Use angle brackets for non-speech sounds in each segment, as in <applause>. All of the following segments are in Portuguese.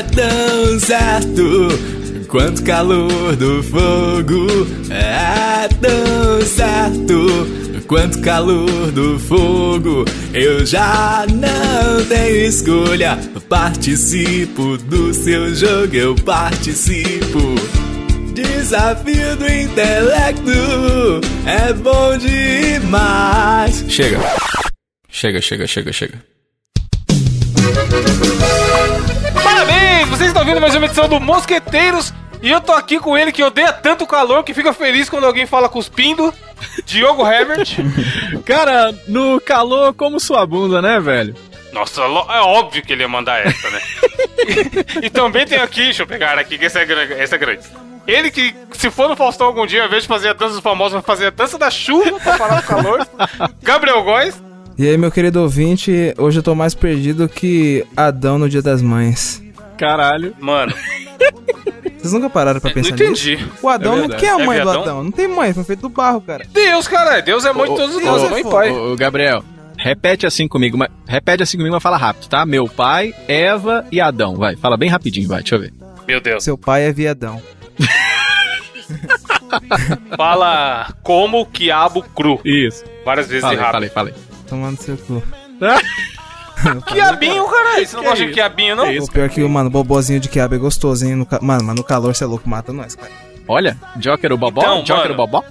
É tão certo quanto calor do fogo. É tão certo quanto calor do fogo. Eu já não tenho escolha. Participo do seu jogo, eu participo. Desafio do intelecto é bom demais. Chega. Chega, chega, chega, chega. Vocês estão vendo mais uma edição do Mosqueteiros e eu tô aqui com ele que odeia tanto calor que fica feliz quando alguém fala cuspindo. Diogo Herbert. <laughs> Cara, no calor como sua bunda, né, velho? Nossa, é óbvio que ele ia mandar essa, né? e, <laughs> e, também tem aqui, deixa eu pegar aqui, que essa é, grande, essa é grande. Ele que, se for no Faustão algum dia, ao invés de fazer a dança dos famosos, vai fazer a dança da chuva pra parar do calor. <laughs> Gabriel Góes. E aí, meu querido ouvinte, hoje eu tô mais perdido que Adão no Dia das Mães. Caralho. Mano. Vocês nunca pararam pra pensar nisso? Não entendi. Nisso? O Adão é não quer a mãe é do Adão. Não tem mãe, foi feito do barro, cara. Deus, cara. Deus é mãe de todos nós, mãe e pai. Ô, Gabriel, repete assim comigo, mas, repete assim comigo, mas fala rápido, tá? Meu pai, Eva e Adão. Vai, fala bem rapidinho, vai, deixa eu ver. Meu Deus. Seu pai é viadão. <laughs> fala como quiabo cru. Isso. Várias vezes falei, errado. Falei, falei. Tomando seu cu. <laughs> <laughs> quiabinho, caralho. Você não gosta de quiabinho, não? o pior que, mano, bobozinho de quiabo é gostoso, hein? No ca... Mano, mas no calor você é louco, mata nós, cara. Olha, Joker o Bobó? Então, Joker o Bobó?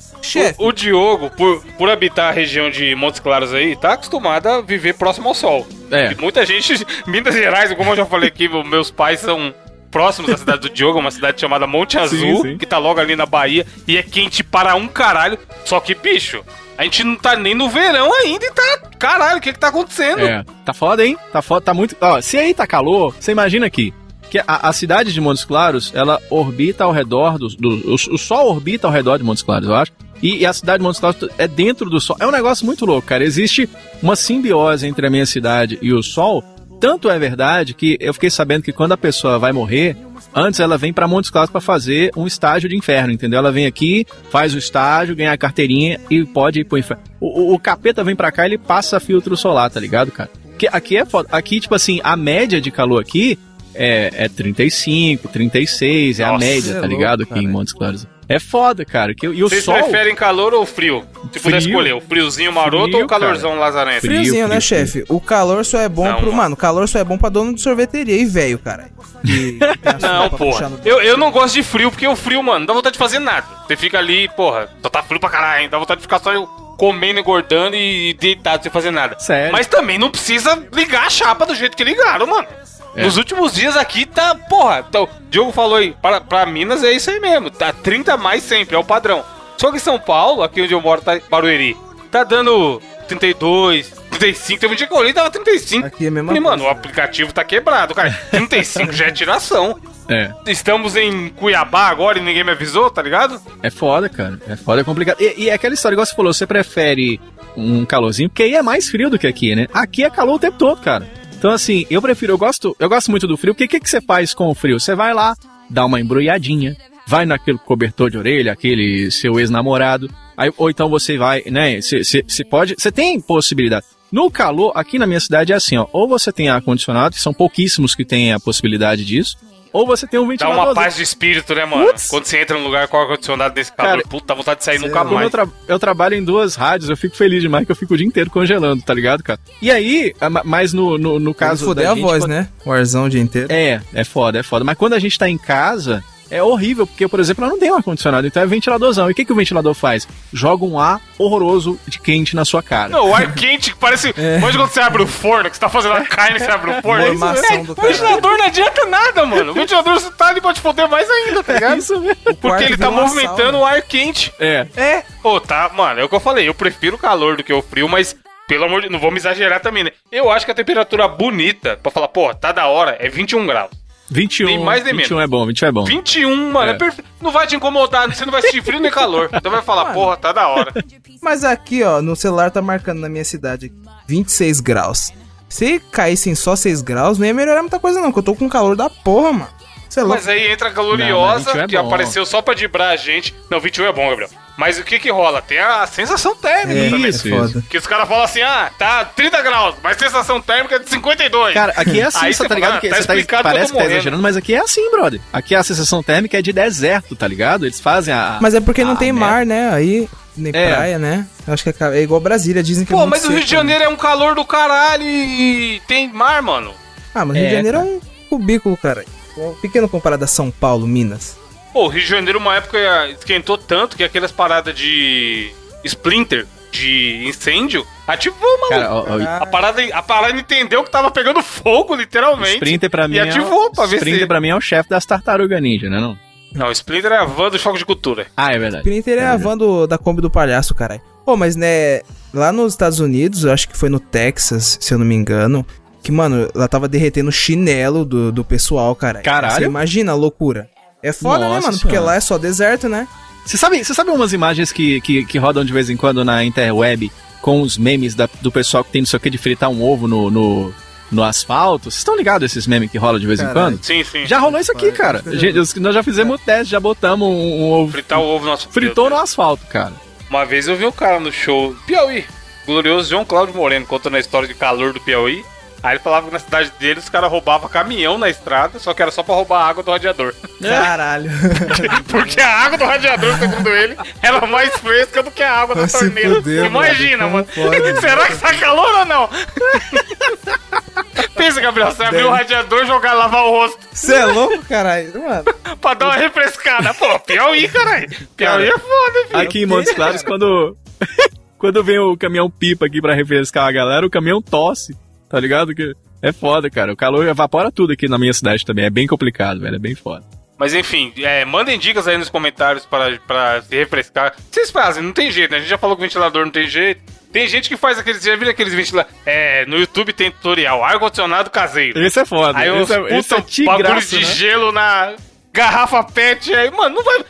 O, o, Diogo, por, por habitar a região de Montes Claros aí, tá acostumado a viver próximo ao sol. É. E muita gente, <laughs> Minas Gerais, como eu já falei aqui, <laughs> meus pais são próximos da cidade do Diogo, uma cidade chamada Monte Azul, sim, sim. que tá logo ali na Bahia, e é quente para um caralho. Só que, bicho, a gente não tá nem no verão ainda e tá. Caralho, o que que tá acontecendo? É, tá foda, hein? Tá foda, tá muito. Ó, se aí tá calor, você imagina aqui. Que a, a cidade de Montes Claros, ela orbita ao redor do, do o, o, Sol orbita ao redor de Montes Claros, eu acho. E, e, a cidade de Montes Claros é dentro do Sol. É um negócio muito louco, cara. Existe uma simbiose entre a minha cidade e o Sol. Tanto é verdade que eu fiquei sabendo que quando a pessoa vai morrer, Antes ela vem para Montes Claros para fazer um estágio de inferno, entendeu? Ela vem aqui, faz o estágio, ganha a carteirinha e pode ir pro inferno. O, o, o capeta vem para cá e ele passa filtro solar, tá ligado, cara? Que aqui é foda. Aqui, tipo assim, a média de calor aqui é, é 35, 36, é Nossa, a média, é tá ligado? Louco, aqui em Montes Claros. É foda, cara. Que, e o Vocês sol... preferem calor ou frio? Se puder escolher, o friozinho maroto frio, ou o calorzão cara. lazarento? Frio, Friozinho, né, chefe? O calor só é bom não, pro. Mano. mano, o calor só é bom pra dono de sorveteria e velho, cara. <laughs> não, porra. Eu, eu não gosto de frio, porque o frio, mano, não dá vontade de fazer nada. Você fica ali, porra, só tá frio pra caralho, hein? Dá vontade de ficar só comendo, engordando e deitado sem fazer nada. Sério? Mas também não precisa ligar a chapa do jeito que ligaram, mano. É. Nos últimos dias aqui tá, porra, então, o Diogo falou aí, para, pra Minas é isso aí mesmo, tá 30 mais sempre, é o padrão. Só que em São Paulo, aqui onde eu moro, tá Barueri, tá dando 32, 35, teve um dia que eu olhei e tava 35. Aqui é mesmo. E, mano, o aplicativo tá quebrado, cara. 35 já é tiração. <laughs> É. Estamos em Cuiabá agora e ninguém me avisou, tá ligado? É foda, cara. É foda, é complicado. E, e é aquela história, igual você falou, você prefere um calorzinho, porque aí é mais frio do que aqui, né? Aqui é calor o tempo todo, cara. Então, assim, eu prefiro, eu gosto, eu gosto muito do frio, porque o que, que você faz com o frio? Você vai lá, dá uma embrulhadinha, vai naquele cobertor de orelha, aquele seu ex-namorado, aí, ou então você vai, né, você pode, você tem possibilidade. No calor, aqui na minha cidade é assim, ó, ou você tem ar-condicionado, que são pouquíssimos que têm a possibilidade disso, ou você tem um ventilador. Dá uma paz de espírito, né, mano? Putz. Quando você entra num lugar com ar-condicionado desse calor, Cara, puta, vontade de sair nunca mais. Eu, tra eu, trabalho em duas rádios, eu fico feliz demais que eu fico o dia inteiro congelando, tá ligado, cara? E aí, mas no, no, no caso. Foder a gente, voz, quando... né? O arzão o dia inteiro. É, é foda, é foda. Mas quando a gente tá em casa, é horrível, porque, por exemplo, eu não tenho ar-condicionado, então é ventiladorzão. E o que, que o ventilador faz? Joga um ar horroroso de quente na sua cara. Não, o ar quente que parece. <laughs> É. quando você abre o forno, que você tá fazendo a carne, você abre o <laughs> forno. É, é, o ventilador não adianta nada, mano. O ventilador você tá ali pra te foder mais ainda, tá ligado? É <laughs> isso mesmo. Porque ele tá movimentando o ar quente. É. É. Pô, tá, mano, é o que eu falei. Eu prefiro o calor do que o frio, mas pelo amor de não vamos exagerar também, né? Eu acho que a temperatura bonita, pra falar, pô, tá da hora, é 21 graus. 21. Nem mais nem 21 menos. é bom, 21 é bom. 21, mano, é. é perfe... não vai te incomodar, você não vai sentir frio nem calor. Então vai falar, mano, porra, tá da hora. Mas aqui, ó, no celular tá marcando na minha cidade 26 graus. Se caíssem só 6 graus, não ia melhorar muita coisa, não, que eu tô com calor da porra, mano. Sei lá. Mas aí entra a gloriosa, não, é que bom. apareceu só pra dibrar a gente. Não, 21 é bom, Gabriel. Mas o que que rola? Tem a sensação térmica É, também. isso, foda. Que os caras falam assim, ah, tá 30 graus, mas sensação térmica é de 52. Cara, aqui é assim, Aí você tá ligado? fala, que tá você tá, explicado parece que tá exagerando, mas aqui é assim, brother. Aqui a sensação térmica é de deserto, tá ligado? Eles fazem a. Mas é porque não tem mar, né? Aí, nem É. praia, né? Eu Acho que é, é igual Brasília, dizem que é Pô, muito mas o Rio seco, de Janeiro é um calor do caralho e tem mar, mano. né? Ah, mas o Rio de É, Janeiro é um cubículo, cara. Um pequeno comparado a São Paulo, Minas. Pô, o Rio de Janeiro, uma época, esquentou tanto que aquelas paradas de splinter, de incêndio, ativou, mano. Cara, ó, ó, A parada, a parada entendeu que tava pegando fogo, literalmente. Sprinter pra mim E é. ativou pra ver Sprinter se- pra mim é o chefe das tartarugas ninja, né? Não? Não, Splinter é a van do choque de cultura. Ah, é verdade. Sprinter é a van do, da Kombi do palhaço, caralho. Pô, mas né, lá nos Estados Unidos, eu acho que foi no Texas, se eu não me engano, que, mano, ela tava derretendo o chinelo do, do pessoal, cara. Caralho. Você imagina a loucura. É foda, né, Nossa mano? Porque senhora. lá é só deserto, né? Você sabe, você sabe umas imagens que, que, que rodam de vez em quando na interweb com os memes da- do pessoal que tem não sei o que de fritar um ovo no, no, no asfalto? Vocês estão ligados a esses memes que rolam de vez em Caralho. quando? Sim, sim. Já rolou isso aqui, cara. Gente, nós já fizemos o teste, já botamos um, um ovo. Fritar o ovo no nosso Fritou no asfalto, cara. Uma vez eu vi um cara no show Piauí, glorioso João Cláudio Moreno, contando a história de calor do Piauí. Aí ele falava que na cidade dele os caras roubavam caminhão na estrada, só que era só pra roubar a água do radiador. Caralho. <laughs> Porque a água do radiador, segundo ele, era mais fresca do que a água da torneira. fuder, Imagina, <laughs> mano, Será que tá calor ou não? <laughs> Pensa, Gabriel, você abrir o radiador, jogar, lavar o rosto Você é louco, caralho? Mano. pra dar uma refrescada. Pô, Piauí, caralho. Piauí é foda, filho. Aqui em Montes Claros, quando, quando vem o caminhão pipa aqui pra refrescar a galera, o caminhão tosse, tá ligado? Que é foda, cara. O calor evapora tudo aqui na minha cidade também. É bem complicado, velho. É bem foda. Mas enfim, é, mandem dicas aí nos comentários para, para se refrescar. Vocês fazem, não tem jeito, né? A gente já falou que o ventilador não tem jeito. Tem gente que faz aqueles. Já viram aqueles ventiladores? É, no YouTube tem tutorial, ar-condicionado caseiro. Esse é foda. Aí esse é, esse é puta bagulho tigraço, de né? gelo na garrafa pet aí, mano, não vai.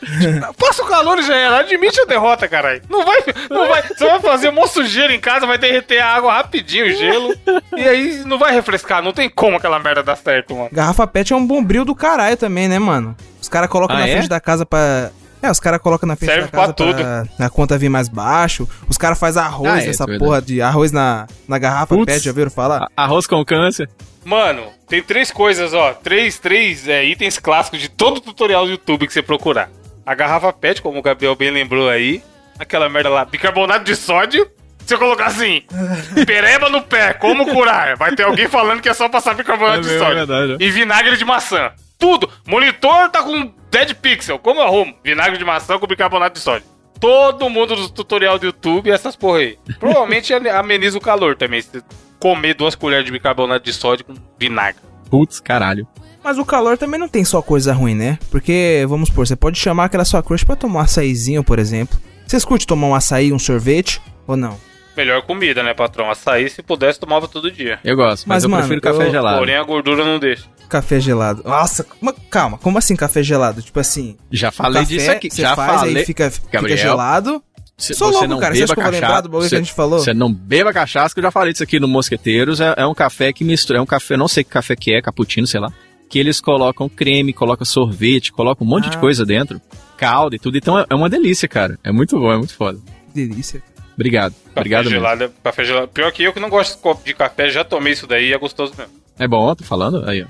Passa o calor e já era. Admite a derrota, caralho. Não vai. Não vai. Você vai fazer um sujeira em casa, vai derreter a água rapidinho, o gelo. e aí não vai refrescar. Não tem como aquela merda dar certo, mano. Garrafa pet é um bombril do caralho também, né, mano? Os caras colocam Ah, na é? frente da casa pra. É, os caras colocam na frente Serve da casa pra tudo. a conta vir mais baixo. Os caras fazem arroz Ah, é, nessa é porra de arroz na, na garrafa Putz. pet, já viram falar? Arroz com câncer. Mano, tem três coisas, ó. Três, três é, itens clássicos de todo tutorial do YouTube que você procurar. A garrafa PET, como o Gabriel bem lembrou aí. Aquela merda lá, bicarbonato de sódio. Se eu colocar assim, <laughs> pereba no pé, como curar? Vai ter alguém falando que é só passar bicarbonato É de mesmo, sódio. é verdade. E vinagre de maçã. Tudo. Monitor tá com dead pixel. Como eu arrumo? Vinagre de maçã com bicarbonato de sódio. Todo mundo do tutorial do YouTube, essas porra aí. Provavelmente <laughs> ameniza o calor também. Se comer duas colheres de bicarbonato de sódio com vinagre. Putz, caralho. Mas o calor também não tem só coisa ruim, né? Porque, vamos supor, você pode chamar aquela sua crush pra tomar um açaizinho, por exemplo. Vocês curtem tomar um açaí, um sorvete? Ou não? Melhor comida, né, patrão? Açaí, se pudesse, tomava todo dia. Eu gosto, mas, Mas, eu mano, prefiro café eu- gelado. Porém, a gordura não deixa. Café gelado. Nossa, mas calma, como assim café gelado? Tipo assim, Já falei café, disso aqui. você Já faz, falei. aí fica, fica Gabriel, gelado. Se Sou você louco, não cara. Você acha beba que eu vou lembrar cachaça, do bagulho que você- a gente falou? Você não beba cachaça, que eu já falei disso aqui no Mosqueteiros. É, é um café que mistura. É um café, não sei que café que é, cappuccino, sei lá. Que eles colocam creme, colocam sorvete, colocam um monte de Ah. coisa dentro. Calda e tudo. Então é, é uma delícia, cara. É muito bom, é muito foda. Que delícia. Obrigado. Café Obrigado mesmo. gelado, é- café gelado. Pior que eu que não gosto de copo de café, já tomei isso daí e é gostoso mesmo. É bom, tô falando? Aí, ó.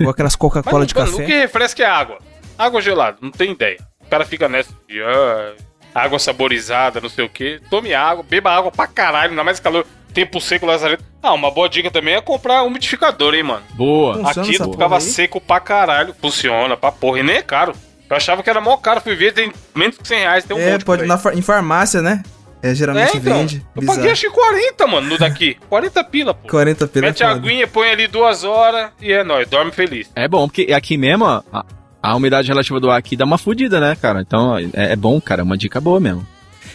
Ou aquelas Coca-Cola de mano, o café. que refresca é água. Água gelada, não tem ideia. O cara fica nessa de ah, água saborizada, não sei o que. Tome água, beba água pra caralho, ainda mais calor. Tempo seco, lazarento. Ah, uma boa dica também é comprar umidificador, hein, mano. Boa. Funciona Aqui ficava aí? seco pra caralho. Funciona, pra porra. E nem é caro. Eu achava que era mó caro. Fui ver, tem menos que 100 reais. Tem um É, monte pode aí. na far- em farmácia, né? É, geralmente É, então. vende. Eu Bizarro. paguei acho que 40, mano, no daqui. 40 pila, pô. 40 pila. Mete a foda. aguinha, põe ali duas horas e é nóis. Dorme feliz. É bom, porque aqui mesmo, ó, a, a umidade relativa do ar aqui dá uma fudida, né, cara? Então é, é bom, cara. É uma dica boa mesmo.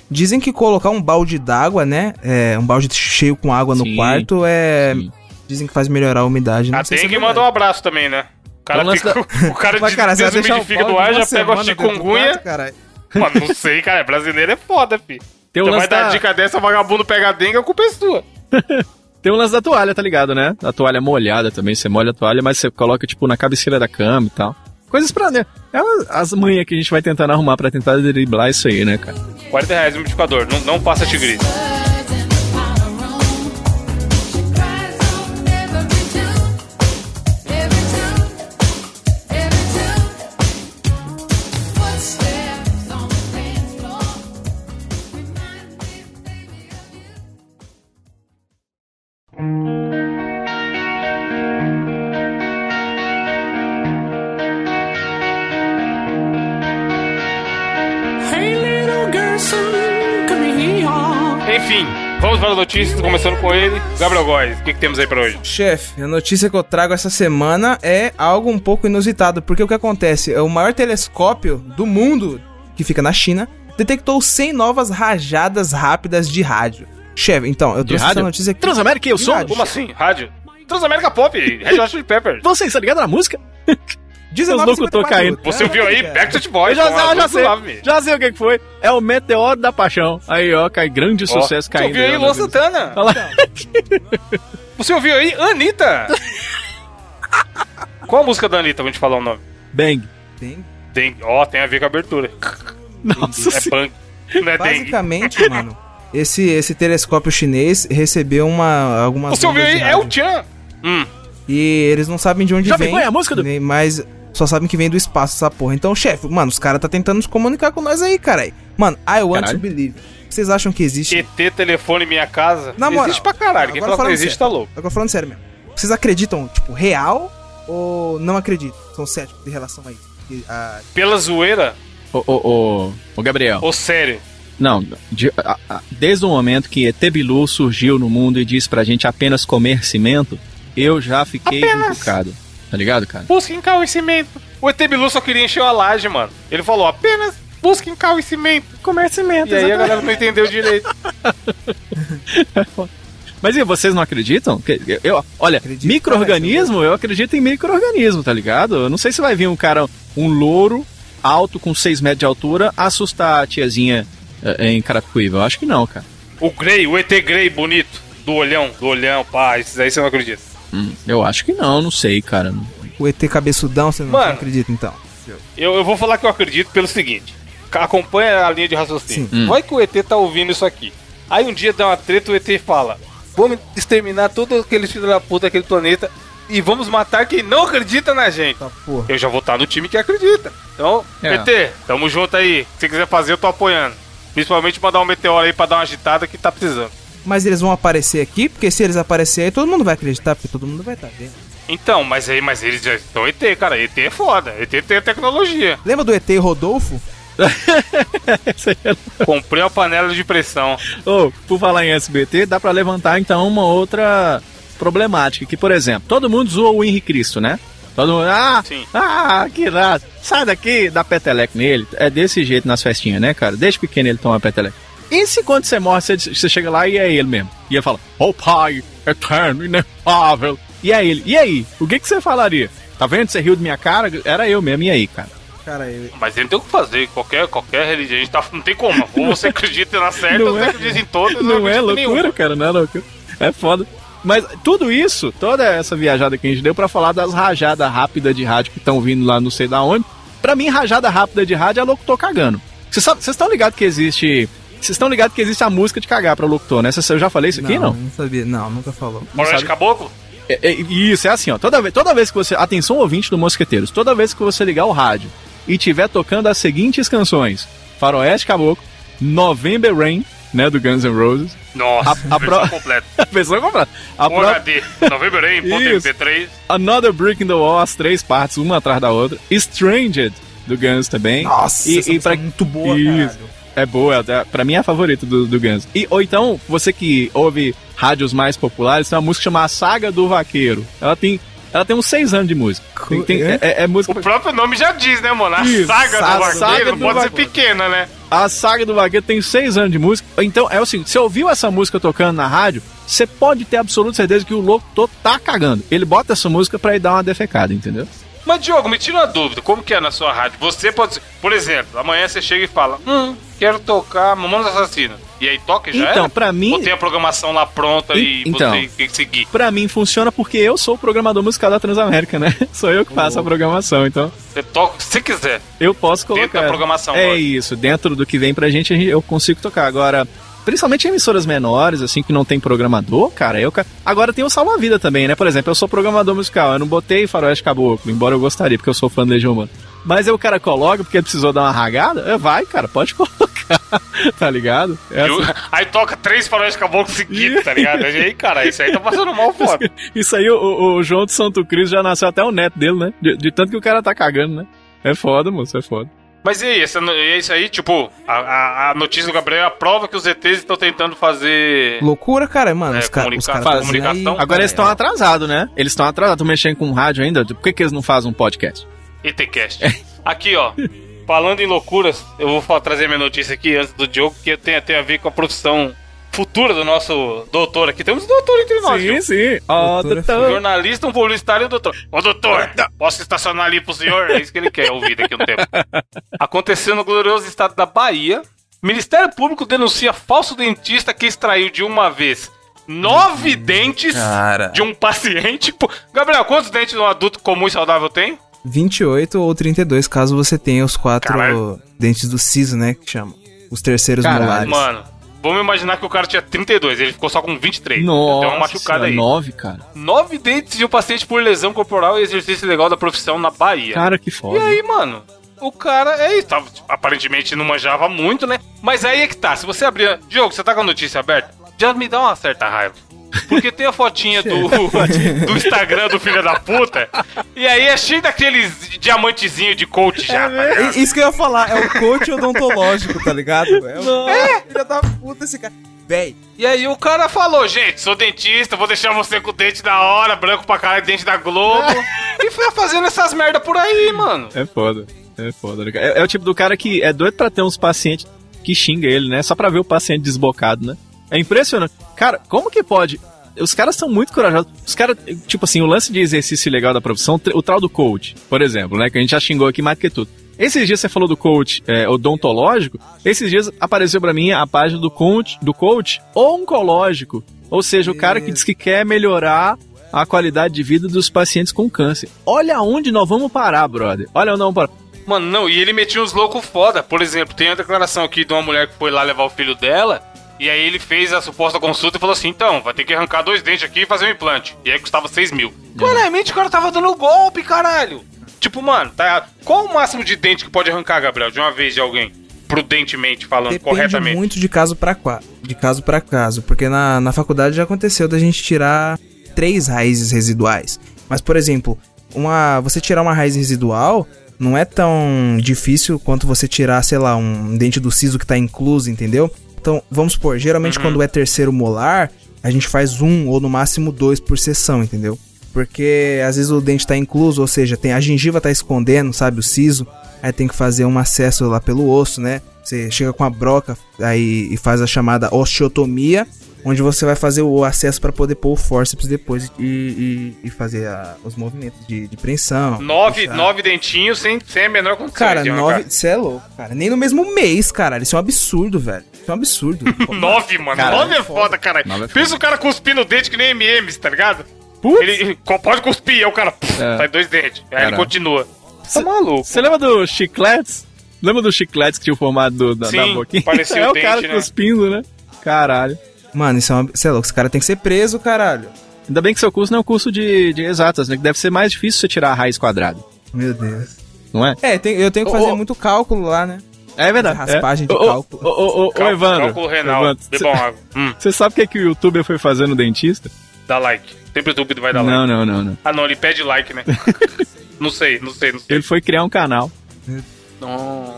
Dizem que colocar um balde d'água, né? É, um balde cheio com água no Sim, quarto é. Sim. Dizem que faz melhorar a umidade. Não se é que verdade. mandar um abraço também, né? O cara, Então, fica, <laughs> o cara Mas, cara, o desumidifica balde do ar, já pega a chikungunya. quarto. Mano, não sei, cara. Brasileiro é foda, fi. Tem um Você vai lance dar da- dica dessa, vagabundo pega a dengue, a culpa é sua. <laughs> Tem um lance da toalha, tá ligado, né? A toalha molhada também, você molha a toalha, mas você coloca, tipo, na cabeceira da cama e tal. Coisas pra. Né? É as manhas que a gente vai tentando arrumar pra tentar driblar isso aí, né, cara? 40 reais no multiplicador, não, não passa tigre. Vamos para as notícias, começando com ele. Gabriel Góes, o que, que temos aí para hoje? Chefe, a notícia que eu trago essa semana é algo um pouco inusitado, porque o que acontece? É o maior telescópio do mundo, que fica na China, detectou 100 novas rajadas rápidas de rádio. Chefe, então, eu trouxe essa notícia aqui. Transamérica eu sou? Como assim? Rádio? Transamérica Pop, Red Hot Chili Peppers. Você está ligado na música? <laughs> 19 tô caindo. Você viu aí? Backstreet Boys. Eu já, já, já sei. Já sei o que, que foi. É o Meteoro da Paixão. Aí, ó, cai grande sucesso caindo. Você ouviu aí, Luan Santana? <laughs> Você ouviu aí? Anitta. <laughs> Qual a música da Anitta? Vou te falar o nome. Bang. Bang? Tem, ó, tem a ver com a abertura. <laughs> Nossa É bang. Não é Basicamente, mano, esse, esse telescópio chinês recebeu uma, algumas... Você ouviu aí? É o Chan. Hum. E eles não sabem de onde Já vem. Já a música do... Mas só sabem que vem do espaço essa porra. Então, chefe, mano, os caras tá tentando se comunicar com nós aí, caralho. Mano, I want caralho. to believe. Vocês acham que existe? ET telefone minha casa? Na moral, existe pra caralho. Quem fala que não existe sério. tá louco. Agora falando sério mesmo. Vocês acreditam, tipo, real ou não acreditam? São céticos em relação a isso? A... Pela zoeira? Ô, ô, ô, ô Gabriel. Ô, sério? Não, de, a, a, desde o momento que ET Bilu surgiu no mundo e disse pra gente apenas comer cimento, eu já fiquei apenas. encucado. Tá ligado, cara? Busquem conhecimento. O ET Bilu só queria encher a laje, mano. Ele falou apenas busquem conhecimento. Comer cimento. E aí a galera não entendeu direito. <laughs> Mas e vocês não acreditam? Eu, eu olha, micro-organismo, eu acredito em micro-organismo, tá ligado? Eu não sei se vai vir um cara, um louro alto com 6 metros de altura, assustar a tiazinha é, em Carapicuíba. Eu acho que não, cara. O Grey, o ET Grey bonito, do olhão, do olhão, pá, esses aí você não acredita. Hum, eu acho que não, não sei, cara. O ET cabeçudão, você não, Mano, acredita então? Eu, eu vou falar que eu acredito pelo seguinte: acompanha a linha de raciocínio. Hum. Vai que o ET tá ouvindo isso aqui. Aí um dia dá uma treta, o ET fala: Vamos exterminar todos aqueles filhos da puta daquele planeta e vamos matar quem não acredita na gente. Tá, eu já vou estar no time que acredita. Então, é. ET, tamo junto aí. Se você quiser fazer, eu tô apoiando. Principalmente mandar um meteoro aí pra dar uma agitada que tá precisando mas eles vão aparecer aqui, porque se eles aparecerem, todo mundo vai acreditar, porque todo mundo vai estar vendo. Então, mas aí, mas eles já estão ET, cara. ET é foda. ET tem a tecnologia. Lembra do ET Rodolfo? <laughs> Comprei uma panela de pressão. Oh, por falar em SBT, dá para levantar então uma outra problemática. Que, por exemplo, todo mundo zoa o Henrique Cristo, né? Todo mundo, ah, Sim. ah, que rato. Sai daqui, dá peteleco nele. É desse jeito nas festinhas, né, cara? Desde pequeno ele toma peteleco. E se quando você morre, você, você chega lá e é ele mesmo? E ele fala, oh pai, eterno, inefável. E é ele. E aí? O que, que você falaria? Tá vendo? Você riu de minha cara? Era eu mesmo. E aí, cara? Cara, eu... Mas ele tem o que fazer. Qualquer, qualquer religião, a gente tá, não tem como. Ou você acredita na certa, ou você é, acredita em todas. Não, não é loucura, nenhuma. cara. Não é loucura. É foda. Mas tudo isso, toda essa viajada que a gente deu para falar das rajadas rápidas de rádio que estão vindo lá não sei da onde. Pra mim, rajada rápida de rádio é locutor cagando. Vocês estão ligados que existe vocês estão ligados que existe a música de cagar pra locutor, né? Eu já falei isso aqui, não? Não, sabia. Não, nunca falou. Faroeste de Caboclo? É, é, isso, é assim, ó. Toda vez, toda vez que você. Atenção, ouvinte do Mosqueteiros. Toda vez que você ligar o rádio e tiver tocando as seguintes canções: Faroeste Caboclo, November Rain, né? Do Guns N' Roses. Nossa, a, a versão pro... completa. a <laughs> versão completa. A pro... HD. November Rain, MP3. Another Brick in the Wall, as três partes, uma atrás da outra. Stranged, do Guns também. Nossa, e, e pra... É muito boa, Isso. Caralho. É boa, é, pra mim é a favorita do, do Guns. E, ou então, você que ouve rádios mais populares, tem uma música chamada Saga do Vaqueiro. Ela tem ela tem uns seis anos de música. Tem, tem, é? É, é música... O próprio nome já diz, né, mano? A Isso, saga, do vaqueiro saga do pode vaqueiro. ser pequena, né? A saga do vaqueiro tem seis anos de música. Então, é o seguinte: você ouviu essa música tocando na rádio, você pode ter absoluta certeza que o louco tá cagando. Ele bota essa música pra ir dar uma defecada, entendeu? Mas, Diogo, me tira uma dúvida. Como que é na sua rádio? Você pode... Por exemplo, amanhã você chega e fala... Hum, quero tocar Mamonas Assassinas. E aí toca já Então, pra mim... Ou tem a programação lá pronta e, e então, você tem que seguir? Pra mim funciona porque eu sou o programador musical da Transamérica, né? <laughs> Sou eu que faço oh. a programação, então... Você toca se quiser. Eu posso colocar. Dentro da programação. É isso, dentro do que vem pra gente eu consigo tocar. Agora, principalmente em emissoras menores, assim, que não tem programador, cara, eu. Agora tem o Salva-Vida também, né? Por exemplo, eu sou programador musical, eu não botei Faroeste Caboclo, embora eu gostaria, porque eu sou fã da Legião Humana. Mas aí o cara coloca porque precisou dar uma ragada, vai, cara, pode <laughs> colocar, tá ligado? É assim. <laughs> Aí toca três faróis caboclo seguidos, tá ligado? aí, <laughs> cara, isso aí tá passando mal foda. Isso aí, o, o, João de Santo Cristo já nasceu até o neto dele, né? De, de tanto que o cara tá cagando, né? É foda, moço, é foda. Mas e aí, essa, é isso aí, tipo, a, a, a, notícia do Gabriel é a prova que os ETs estão tentando fazer. Loucura, cara, mano. É, os, os caras comunicação. Aí, Agora eles estão atrasados, né? Eles estão atrasados, estão mexendo com rádio ainda. Por que, que eles não fazem um podcast? ETCast. É. Aqui, ó. Falando em loucuras, eu vou trazer minha notícia aqui antes do jogo, que tem, tem a ver com a profissão futura do nosso doutor aqui. Temos um doutor entre nós. Sim, viu? sim. Ó, oh, doutor. Um jornalista, um publicitário e um doutor. Ô, doutor, posso estacionar ali pro senhor? É isso que ele quer ouvir daqui a um tempo. <laughs> Aconteceu no glorioso estado da Bahia. Ministério Público denuncia falso dentista que extraiu de uma vez nove dentes Cara. de um paciente. Gabriel, quantos dentes um adulto comum e saudável tem? 28 ou 32, caso você tenha os quatro Caralho. dentes do siso, né? Que chamam. Os terceiros Caralho. molares. Mano, Vamos imaginar que o cara tinha 32, ele ficou só com 23. Nossa, tem uma machucada aí. 9, cara. 9 dentes de um paciente por lesão corporal e exercício legal da profissão na Bahia. Cara, que foda. E aí, mano? O cara é isso, aparentemente não manjava muito, né? Mas aí é que tá, se você abrir. Diogo, você tá com a notícia aberta? Já me dá uma certa raiva. Porque tem a fotinha do, <laughs> do Instagram do filho da puta. E aí é cheio daqueles diamantezinho de coach já. É tá isso que eu ia falar, é o coach odontológico, tá ligado? É, o... é. filho da puta esse cara. Véi. E aí o cara falou, gente, sou dentista, vou deixar você com o dente da hora, branco pra caralho, dente da Globo. e foi fazendo essas merda por aí, mano. É foda. É foda. Né, é, é o tipo do cara que é doido pra ter uns pacientes que xinga ele, né? Só pra ver o paciente desbocado, né? É impressionante. Cara, como que pode? Os caras são muito corajosos. Os caras, tipo assim, o lance de exercício legal da profissão, o tal do coach, por exemplo, né? Que a gente já xingou aqui mais do que tudo. Esses dias você falou do coach é, odontológico, esses dias apareceu para mim a página do coach, do coach oncológico. Ou seja, o cara que diz que quer melhorar a qualidade de vida dos pacientes com câncer. Olha onde nós vamos parar, brother. Olha onde nós vamos parar. Mano, não, e ele metia uns loucos foda. Por exemplo, tem a declaração aqui de uma mulher que foi lá levar o filho dela e aí ele fez a suposta consulta e falou assim: então, vai ter que arrancar dois dentes aqui e fazer um implante. E aí custava 6 mil. Uhum. Claramente o cara tava dando golpe, caralho. Tipo, mano, tá. Qual o máximo de dente que pode arrancar, Gabriel, de uma vez de alguém? Prudentemente falando, Depende corretamente. muito de caso para de caso para caso, porque na, na faculdade já aconteceu da gente tirar três raízes residuais. Mas, por exemplo, uma você tirar uma raiz residual não é tão difícil quanto você tirar, sei lá, um dente do siso que tá incluso, entendeu? Então, vamos supor, geralmente uhum. quando é terceiro molar, a gente faz um ou no máximo dois por sessão, entendeu? Porque às vezes o dente tá incluso, ou seja, tem a gengiva tá escondendo, sabe, o siso, aí tem que fazer um acesso lá pelo osso, né? Você chega com a broca aí e faz a chamada osteotomia, onde você vai fazer o acesso para poder pôr o forceps depois e, e, e fazer a, os movimentos de, de preensão. Nove, nove dentinhos sem, sem a menor condição. Cara, nove. Você é louco, cara. Nem no mesmo mês, cara. Isso é um absurdo, velho. Isso é um absurdo. <laughs> nove, mano. Cara, nove é foda, cara. É Pensa o cara cuspindo o dente que nem MMs, tá ligado? Putz. Ele, pode cuspir, aí o cara puf, é. sai dois dentes. Aí Caramba. ele continua. Tá maluco. Você lembra do chicletes? Lembra do chicletes que tinha o formato do, da, Sim, da boquinha? Parecia <laughs> é o, dente, cara né? cuspindo, né? Caralho. Mano, isso é, uma... Você é louco, esse cara tem que ser preso, caralho. Ainda bem que seu curso não é um curso de, de exatas, né? Que deve ser mais difícil você tirar a raiz quadrada. Meu Deus. Não é? É, tem, eu tenho que fazer oh, muito cálculo lá, né? É verdade. Raspagem é. de cálculo. Ô, ô, ô, ô, Evandro. Cálculo renal. Evandro, cê, hum. Você sabe o que, é que o youtuber foi fazer no dentista? Dá like. Sempre o YouTube vai dar não, like. Não, não, não. Ah, não, ele pede like, né? <laughs> não sei, não sei, não sei. Ele foi criar um canal. Não.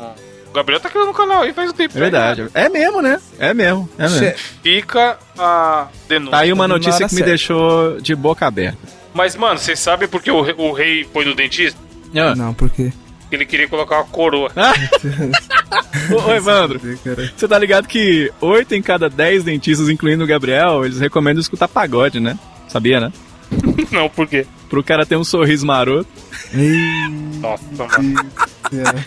Gabriel tá criando um canal aí faz um tempo. É verdade. Né? É mesmo, né? É mesmo. É mesmo. Fica a denúncia. Tá aí uma notícia que me certo. deixou de boca aberta. Mas, mano, vocês sabem por que o, o rei foi no dentista? Ah. Não, por quê? Ele queria colocar uma coroa. <laughs> ô, ô, Evandro, você tá ligado que 8 em cada 10 dentistas, incluindo o Gabriel, eles recomendam escutar pagode, né? Sabia, né? <laughs> Não, por quê? pro cara ter um sorriso maroto. Nossa, mano.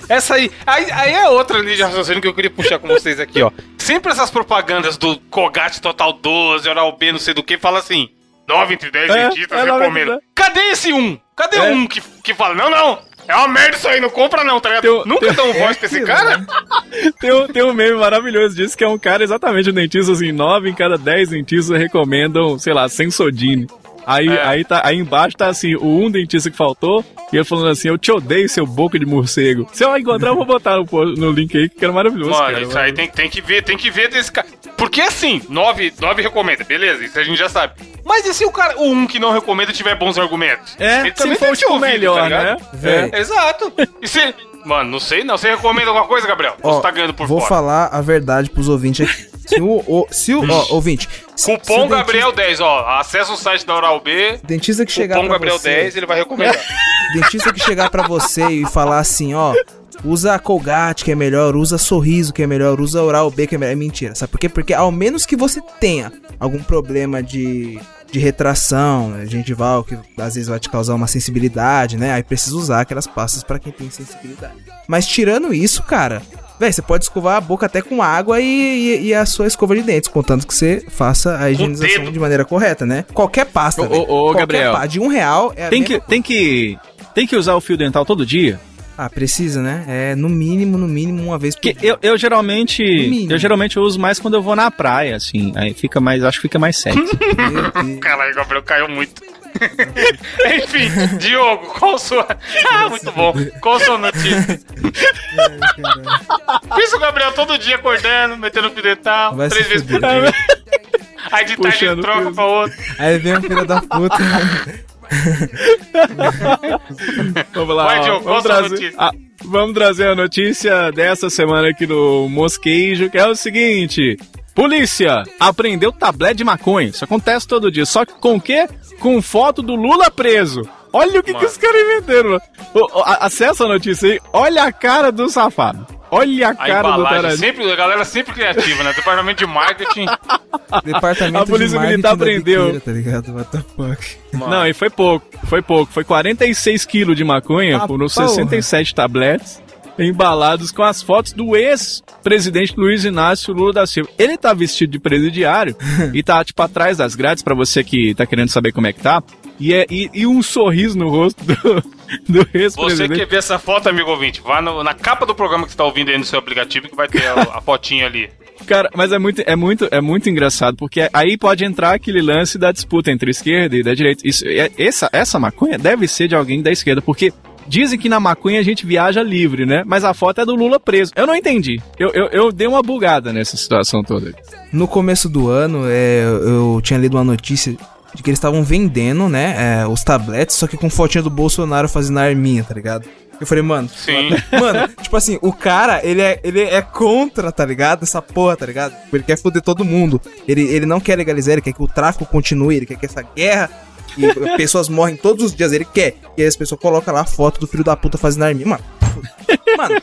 Essa aí, aí, aí é outra linha de raciocínio que eu queria puxar com vocês aqui, ó. Sempre essas propagandas do Colgate Total 12, Oral B, não sei do que, fala assim: 9 entre 10 é, dentistas é recomendam. Cadê esse um? Cadê é. um que, que fala, não, não, é uma merda isso aí, não compra não, tá ligado? Tem, Nunca tem, dão voz pra esse cara? <laughs> tem, um, tem um meme maravilhoso disso, que é um cara exatamente um dentista, assim, 9 em cada 10 dentistas recomendam, sei lá, Sensodine. Aí, é. aí, tá, aí embaixo tá assim, o um dentista que faltou, e ele falando assim, eu te odeio, seu boca de morcego. Se eu encontrar, eu vou botar no, no link aí, que era maravilhoso. Mano, cara, isso mano. aí tem, tem que ver, tem que ver desse cara. Porque assim, 9, 9 recomenda, beleza, isso a gente já sabe. Mas e se o cara, o um que não recomenda tiver bons argumentos? É, ele também for tipo melhor, tá né? É. Exato. E se, Mano, não sei não. Você recomenda alguma coisa, Gabriel? Ó, você tá ganhando por vou fora? Vou falar a verdade pros ouvintes aqui. Se o, o, se o ó, ouvinte. Cupom Gabriel 10, ó. Acessa o site da Oral B. Dentista que chegar Cupom Gabriel você, 10, ele vai recomendar. <laughs> Dentista que chegar para você e falar assim, ó. Usa Colgate que é melhor, usa Sorriso que é melhor, usa Oral B que é melhor. É mentira, sabe por quê? Porque ao menos que você tenha algum problema de de retração, né, gengival, que às vezes vai te causar uma sensibilidade, né? Aí precisa usar aquelas pastas para quem tem sensibilidade. Mas tirando isso, cara, Véi, você pode escovar a boca até com água e, e, e, a sua escova de dentes, contanto que você faça a higienização de maneira correta, né? Qualquer pasta, ô, ô, ô Gabriel, pasta de um real é tem que, tem que Tem que usar o fio dental todo dia? Ah, precisa, né? É no mínimo, no mínimo uma vez por dia. Eu, eu geralmente, eu geralmente uso mais quando eu vou na praia, assim. Aí fica mais, acho que fica mais sexy. <laughs> Caralho, Gabriel caiu muito. <laughs> Enfim, Diogo, qual sua. Ah, muito bom. Qual sua notícia? Isso o Gabriel todo dia acordando, metendo Vai três vezes por dia. Aí de tarde ele troca pra outro. Aí vem o filho da puta. vamos lá. Vai, Diogo, vamos, trazer, a, vamos trazer a notícia dessa semana aqui no Mosqueijo, que é o seguinte. Polícia apreendeu tablete de maconha. Isso acontece todo dia. Só que com o quê? com foto do Lula preso. Olha o que, que os caras inventam, mano. Acessa a notícia aí. Olha a cara do safado. Olha a, a cara do. Sempre, a galera sempre criativa, né? Departamento de marketing. <laughs> Departamento a Polícia de Militar prendeu. tá ligado? What the fuck? Mano. Não, e foi pouco. Foi pouco. Foi 46 quilos de maconha ah, por uns 67 tabletes embalados com as fotos do ex-presidente Luiz Inácio Lula da Silva. Ele tá vestido de presidiário <laughs> e tá, tipo, atrás das grades, para você que tá querendo saber como é que tá. E, é, e, e um sorriso no rosto do, <laughs> do ex-presidente. Você quer ver essa foto, amigo ouvinte? Vá no, na capa do programa que você tá ouvindo aí no seu aplicativo que vai ter a, a fotinha ali. Cara, mas é muito, é muito, é muito engraçado, porque aí pode entrar aquele lance da disputa entre esquerda e da direita. Isso, é, essa, essa maconha deve ser de alguém da esquerda, porque Dizem que na maconha a gente viaja livre, né? Mas a foto é do Lula preso. Eu não entendi. Eu, eu, eu dei uma bugada nessa situação toda. No começo do ano, é, eu tinha lido uma notícia de que eles estavam vendendo, né, é, os tabletes, só que com fotinha do Bolsonaro fazendo arminha, tá ligado? Eu falei, mano. Sim. Mano, tipo assim, o cara, ele é, ele é contra, tá ligado? Essa porra, tá ligado? Ele quer foder todo mundo. Ele, ele não quer legalizar, ele quer que o tráfico continue, ele quer que essa guerra e pessoas morrem todos os dias, ele quer. E aí as pessoas colocam lá a foto do filho da puta fazendo arminha. Mano, mano.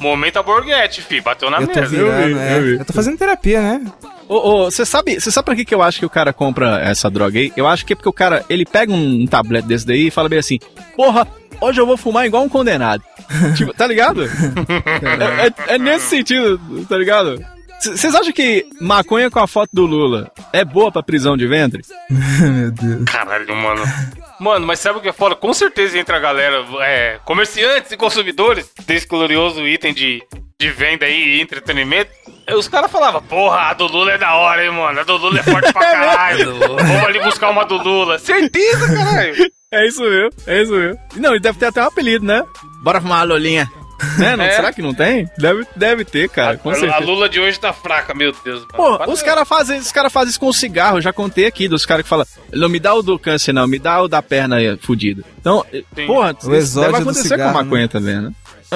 Momento Borghetti, fi, bateu na eu mesa. Virando, eu, vi, é. eu, vi. eu tô fazendo terapia, né? Você sabe, você sabe por que, que eu acho que o cara compra essa droga aí? Eu acho que é porque o cara, ele pega um tablet desse daí e fala bem assim, porra, hoje eu vou fumar igual um condenado. tipo, tá ligado? <laughs> é, é, é, nesse sentido, tá ligado? Vocês acham que maconha com a foto do Lula é boa pra prisão de ventre? <laughs> Meu Deus. Caralho, mano. Mano, mas sabe o que é foda? Com certeza entra a galera, é, comerciantes e consumidores desse glorioso item de, de venda aí e entretenimento. Os caras falavam, porra, a do Lula é da hora, hein, mano? A do Lula é forte pra <laughs> caralho. Vamos ali buscar uma do Lula. Certeza, caralho. <laughs> É isso mesmo, é isso mesmo. Não, ele deve ter até um apelido, né? Bora fumar uma lolinha. Né? <laughs> Não, é. Será que não tem? Deve, deve ter, cara. A, com certeza. a Lula de hoje tá fraca, meu Deus. Mano. Pô, os caras fazem os cara fazem isso com cigarro. Eu já contei aqui dos caras que falam: não me dá o do câncer, não, me dá o da perna fudida. Então, Sim. porra, o isso deve acontecer cigarro, com a maconha né? também, né?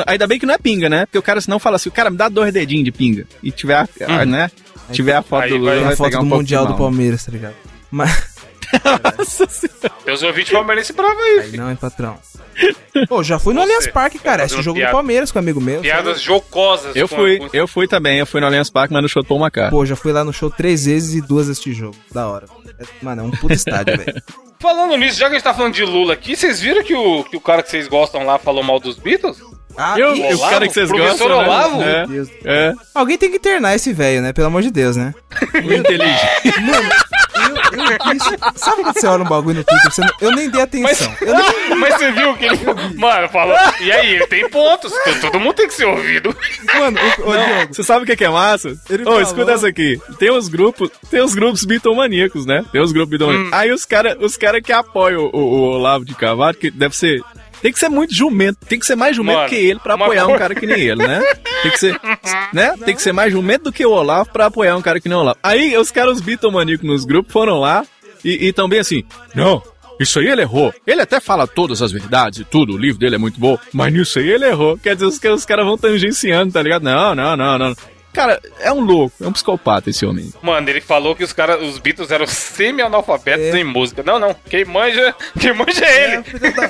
Ainda bem que não é pinga, né? Porque o cara senão fala assim: o cara me dá dois dedinhos de pinga. E tiver, a, hum. né? Tiver a foto do Lula, vai, vai foto do um Mundial do Palmeiras, tá ligado? Mas. Nossa senhora. Os ouvintes palmeirense bravo aí, aí Não, é patrão. Pô, já fui no Allianz Parque, cara. Esse jogo piada. do Palmeiras com um amigo meu. Piadas sabe? jocosas. Eu fui, eu fui também. Eu fui no Allianz Parque, mas no show do Paul Pô, já fui lá no show três vezes e duas este jogo. Da hora. É, mano, é um puto estádio, velho. <laughs> Falando nisso, já que a gente tá falando de Lula aqui, vocês viram que o, que o cara que vocês gostam lá falou mal dos Beatles? Ah, eu, o cara que vocês Professor gostam. Olavo? Né? É, é. Alguém tem que internar esse velho, né? Pelo amor de Deus, né? O <laughs> inteligente. Mano, eu. Sabe quando você olha um bagulho no Twitter? Você não... Eu nem dei atenção. Mas, Eu nem... <laughs> mas você viu que ele. Mano, falou. E aí, ele tem pontos. Todo mundo tem que ser ouvido. Mano, o, o Diogo, Você sabe o que é, é massa? Ele Ô, falou- escuta essa aqui. Tem os grupos, tem os grupos bitomaníacos, né? Tem os grupos bitomaníacos. Aí os caras os cara que apoiam o, o Olavo de Carvalho, que deve ser. Tem que ser muito jumento, tem que ser mais jumento Mano, que ele pra apoiar um cara que nem ele, né? Tem que ser, <laughs> né? Tem que ser mais jumento do que o Olavo pra apoiar um cara que nem o Olavo. Aí os caras bitomaníacos nos grupos foram lá e, e também assim, não, isso aí ele errou. Ele até fala todas as verdades e tudo, o livro dele é muito bom, mas nisso aí ele errou. Quer dizer, os, os caras vão tangenciando, tá ligado? Não, não, não, não. Cara, é um louco, é um psicopata esse homem. Mano, ele falou que os caras, os Beatles eram semi-analfabetos É. em música. Não, não. Quem manja, quem manja é ele.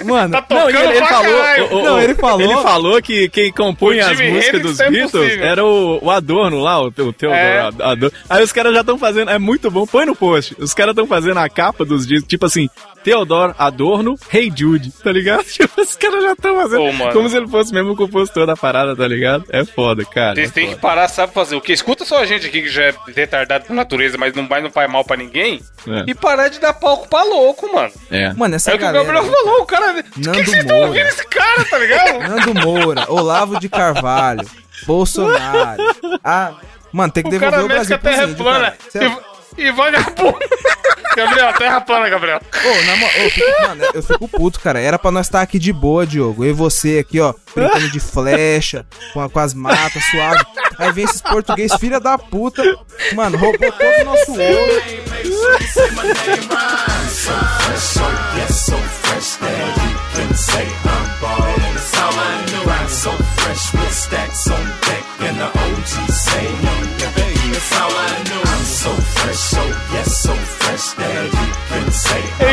Mano, Tá Não, tocando ele, ele falou. o- o- Não, ele falou- Ele falou que quem compunha as músicas dos é Beatles era o, o Adorno lá, o, o Theodore É. Adorno. Aí os caras já estão fazendo. É muito bom. Põe no post. Os caras estão fazendo a capa dos discos, tipo assim. Theodore Adorno, Hey Jude, tá ligado? <laughs> Tipo, os caras já estão fazendo mano. como se ele fosse mesmo o compositor da parada, tá ligado? É foda, cara. Vocês é têm que parar, sabe fazer o quê? Escuta só a gente aqui que já é retardado por natureza, mas não vai não faz mal pra ninguém. É. E parar de dar palco pra louco, mano. É. mano, essa É o que o galera... Gabriel falou, o cara. Que Nando que vocês estão Moura. ouvindo esse cara, tá ligado? <laughs> Nando Moura, Olavo de Carvalho, Bolsonaro. <laughs> Ah, mano, tem que o devolver cara o Brasil a pros terra é índios, plana. cara. É- E, e vagabundo. Gabriel, terra plana, Gabriel. Ô, na mo- ô, eu fico, mano, eu fico puto, cara. Era pra nós estar aqui de boa, Diogo. Eu e você aqui, ó, brincando de flecha, com, a- com as matas, suave. Aí vem esses português, filha da puta. Mano, roubou todo o nosso ouro.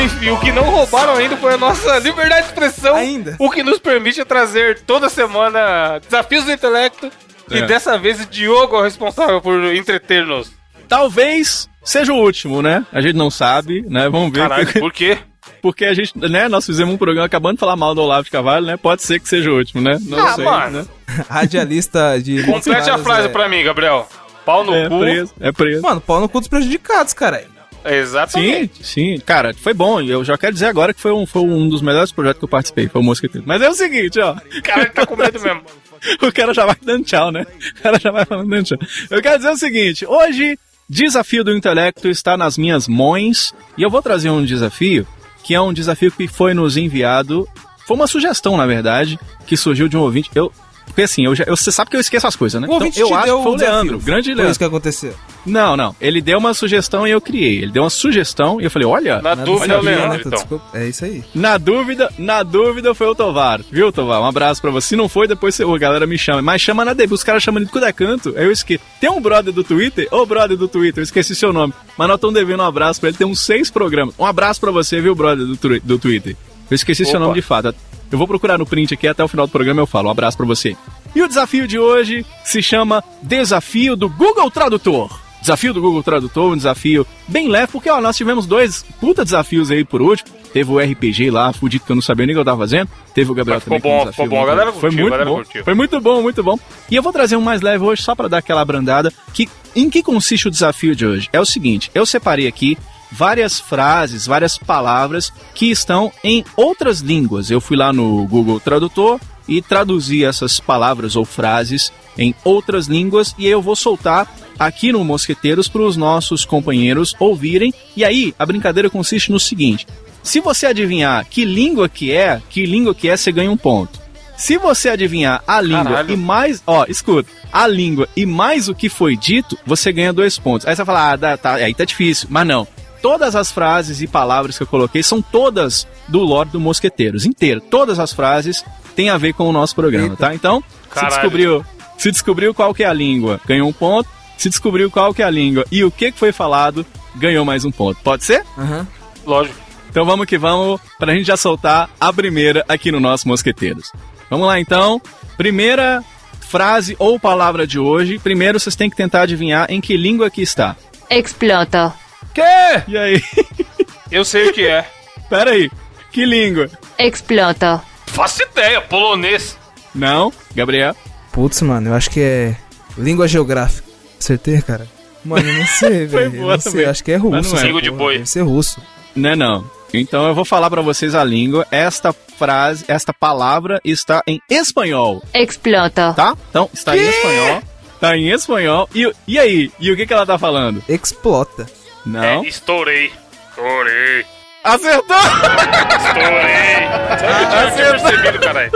Enfim, o que não roubaram ainda foi a nossa liberdade de expressão. Ainda. O que nos permite trazer toda semana desafios do intelecto. E É. dessa vez o Diogo é o responsável por entreter-nos. Talvez seja o último, né? A gente não sabe, né? Vamos ver. Caralho, por quê? <laughs> Porque a gente, né, nós fizemos um programa acabando de falar mal do Olavo de Carvalho, né? Pode ser que seja o último, né? Não Ah, sei, mano. né? <laughs> Radialista de. Complete a frase é- pra mim, Gabriel. Pau no É cu. preso, é preso. Mano, pau no cu dos prejudicados, cara. Exatamente. Sim, sim, cara, foi bom. Eu já quero dizer agora que foi um, foi um dos melhores projetos que eu participei, foi o Mosqueteiro. Mas é o seguinte, ó. O cara tá com medo mesmo. <laughs> o cara já vai dando tchau, né? O cara já vai falando dando tchau. Eu quero dizer o seguinte: hoje, desafio do intelecto está nas minhas mãos e eu vou trazer um desafio que é um desafio que foi nos enviado. Foi uma sugestão, na verdade, que surgiu de um ouvinte. Eu. Porque assim, eu já, eu- você sabe que eu esqueço as coisas, né? O ouvinte eu te acho deu que foi o desafio. Leandro, grande Foi Leandro. isso que aconteceu. Não, não. Ele deu uma sugestão e eu criei. Ele deu uma sugestão e eu falei, olha, Na dúvida é o Olha, Leandro, então. desculpa. É isso aí. na dúvida, na dúvida foi o Tovar. Viu, Tovar? Um abraço pra você. Se não foi, depois você, ô, a galera me chama. Mas chama na DB, os caras chamam ele de cuda canto. Aí eu esqueci. Tem um brother do Twitter? Ô, brother do Twitter, eu esqueci seu nome. Mas nós estamos devendo um abraço pra ele. Tem uns seis programas. Um abraço pra você, viu, brother do, do Twitter. Eu esqueci seu Opa. nome de fato. Eu vou procurar no print aqui até o final do programa eu falo. Um abraço pra você. E o desafio de hoje se chama Desafio do Google Tradutor. Desafio do Google Tradutor, um desafio bem leve, porque ó, nós tivemos dois puta desafios aí por último. Teve o RPG lá, fudido que eu não sabia nem o que eu tava fazendo. Teve o Gabriel Mas ficou também. com um bom, desafio ficou bom. Galera Foi curtiu, muito galera bom. curtiu. Foi muito bom, muito bom. E eu vou trazer um mais leve hoje só pra dar aquela abrandada. Que, em que consiste o desafio de hoje? É o seguinte, eu separei aqui várias frases, várias palavras que estão em outras línguas. Eu fui lá no Google Tradutor e traduzi essas palavras ou frases em outras línguas e eu vou soltar aqui no Mosqueteiros para os nossos companheiros ouvirem. E aí, a brincadeira consiste no seguinte: se você adivinhar que língua que é, que língua que é, você ganha um ponto. Se você adivinhar a língua Caralho. e mais, ó, escuta, a língua e mais o que foi dito, você ganha dois pontos. Aí você vai falar, ah, tá, aí tá difícil, mas não. Todas as frases e palavras que eu coloquei são todas do Lorde do Mosqueteiros, inteiro. Todas as frases têm a ver com o nosso programa, Eita. tá? Então, se descobriu, se descobriu qual que é a língua, ganhou um ponto. Se descobriu qual que é a língua e o que foi falado, ganhou mais um ponto. Pode ser? Aham. Lógico. Então vamos que vamos, pra gente já soltar a primeira aqui no nosso Mosqueteiros. Vamos lá então. Primeira frase ou palavra de hoje. Primeiro vocês têm que tentar adivinhar em que língua que está. Explota. Que? E aí? <laughs> Eu sei o que é. Pera aí. Que língua? Explota. Faço ideia, polonês. Não, Gabriel. Putz, mano, eu acho que é língua geográfica. Acertei, cara? Mano, eu não <laughs> sei, Foi velho. boa Não sei, também. acho que é russo. Mas não é. Língua de boi. Deve ser russo. Não é não. Então eu vou falar pra vocês a língua. Esta frase, esta palavra está em espanhol, Explota. tá? Então, está em espanhol. Tá em espanhol. E, e aí? E o que, que ela tá falando? Explota. Não. É, estourei. Estourei. Acertou! Estourei. Ah, Eu tinha percebido, caralho.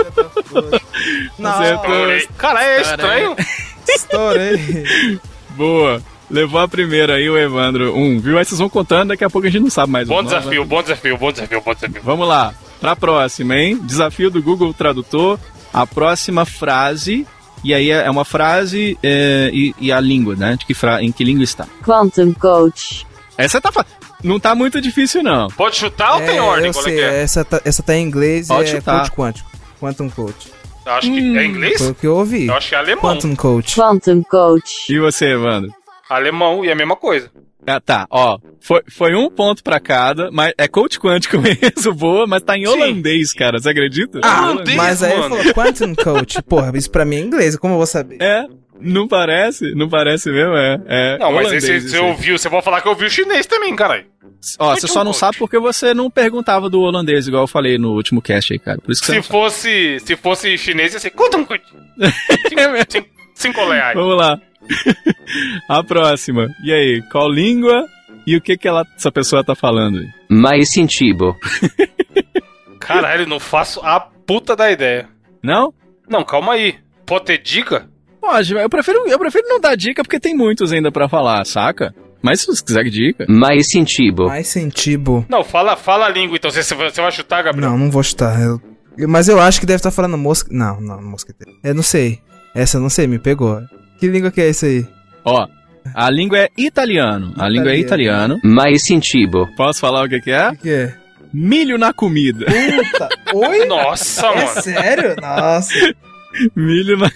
Acertou. Estourei. Cara, é estranho. Estourei. Boa. Levou a primeira aí o Evandro. Um, viu? Aí vocês vão contando, daqui a pouco a gente não sabe mais. o Bom nome, desafio, bom desafio, bom desafio, bom desafio. Vamos lá, pra próxima, hein? Desafio do Google Tradutor. A próxima frase. E aí é uma frase é, e, e a língua, né? De que fra... Em que língua está? Quantum Coach. Essa tá fa... Não tá muito difícil, não. Pode chutar ou tem É, ordem? eu Qual sei, é é? essa, tá, essa tá em inglês Pode é chutar. coach quântico. Quantum coach. Eu acho que Hum. é inglês? Foi o que eu ouvi. Eu acho que é alemão. Quantum coach. Quantum Coach. E você, Evandro? Alemão e a mesma coisa. Ah, tá, ó. Foi, foi um ponto pra cada, mas é coach quântico <laughs> mesmo, boa, mas tá em Sim. holandês, cara. Você acredita? Ah, Holandês. Mas aí ele mano. falou quantum coach. Porra, isso pra mim é inglês. Como eu vou saber? É, não parece? Não parece mesmo? É. é Não, mas holandês você, ouviu, você pode falar que ouviu chinês também, caralho. Ó, você só não coach. sabe porque você não perguntava do holandês, igual eu falei no último cast aí, cara. Por isso Se sabe. fosse, se fosse chinês, ia ser. <laughs> É. Cinco, cinco reais. Vamos lá. <laughs> A próxima. E aí, qual língua e o que que ela, essa pessoa tá falando? aí? Mais sentido. Caralho, não faço a puta da ideia. Não? Não, calma aí. Pode ter dica? Pode, eu prefiro, eu prefiro não dar dica porque tem muitos ainda pra falar, saca? Mas se você quiser dica. Mais sentido. Mais sentido. Não, fala, fala a língua então. Você, você vai chutar, Gabriel? Não, não vou chutar. Eu- Mas eu acho que deve estar falando mosca. Não, não, mosqueteiro. Eu não sei. Essa eu não sei, me pegou. Que língua que é essa aí? Ó, a língua é italiano. A língua é italiano. Mais sentido. Posso falar o que que é? O que, que é? Milho na comida. Puta! Oi? Nossa, É mano. sério? Nossa. Milho na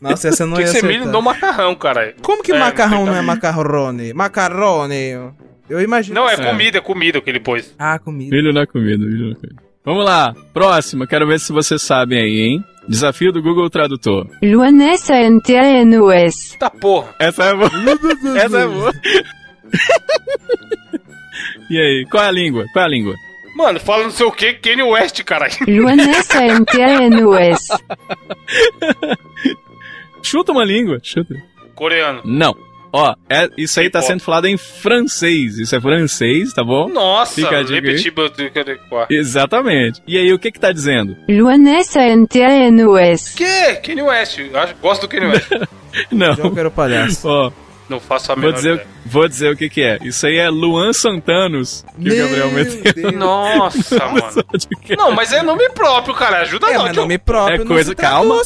Nossa, essa não Tem ia que ser milho no macarrão, caralho. Como que É, macarrão não é macarrone? Macarone. Eu imagino. Não, é É. comida, é comida que ele pôs. Ah, comida. Milho na comida, milho na comida. Vamos lá, próxima. Quero ver se vocês sabem aí, hein? Desafio do Google Tradutor. Luanessa NTNUS. Tá porra. Essa é boa. <laughs> Essa é boa. <laughs> e aí, qual é a língua? Qual é a língua? Mano, fala não sei o que, Kanye West, caralho. Luanessa NTNUS. <laughs> Chuta uma língua. Chuta. Coreano. Não. Ó, é, isso aí tá sendo falado em francês. Isso é francês, tá bom? Nossa, Fica a dica. Exatamente. E aí, o que que tá dizendo? Luanessa NTNUS. Que? Kanye West. Eu gosto do Kanye West. <laughs> Não. Joker o palhaço. Ó, não faço a vou menor dizer, ideia. vou dizer o que que é. Isso aí é Luan Santanos, que o Gabriel meteu. Deus. <laughs> Nossa, mano. Não, mas é nome próprio, cara. Ajuda É, não, mas tio. nome próprio. É não coisa- calma.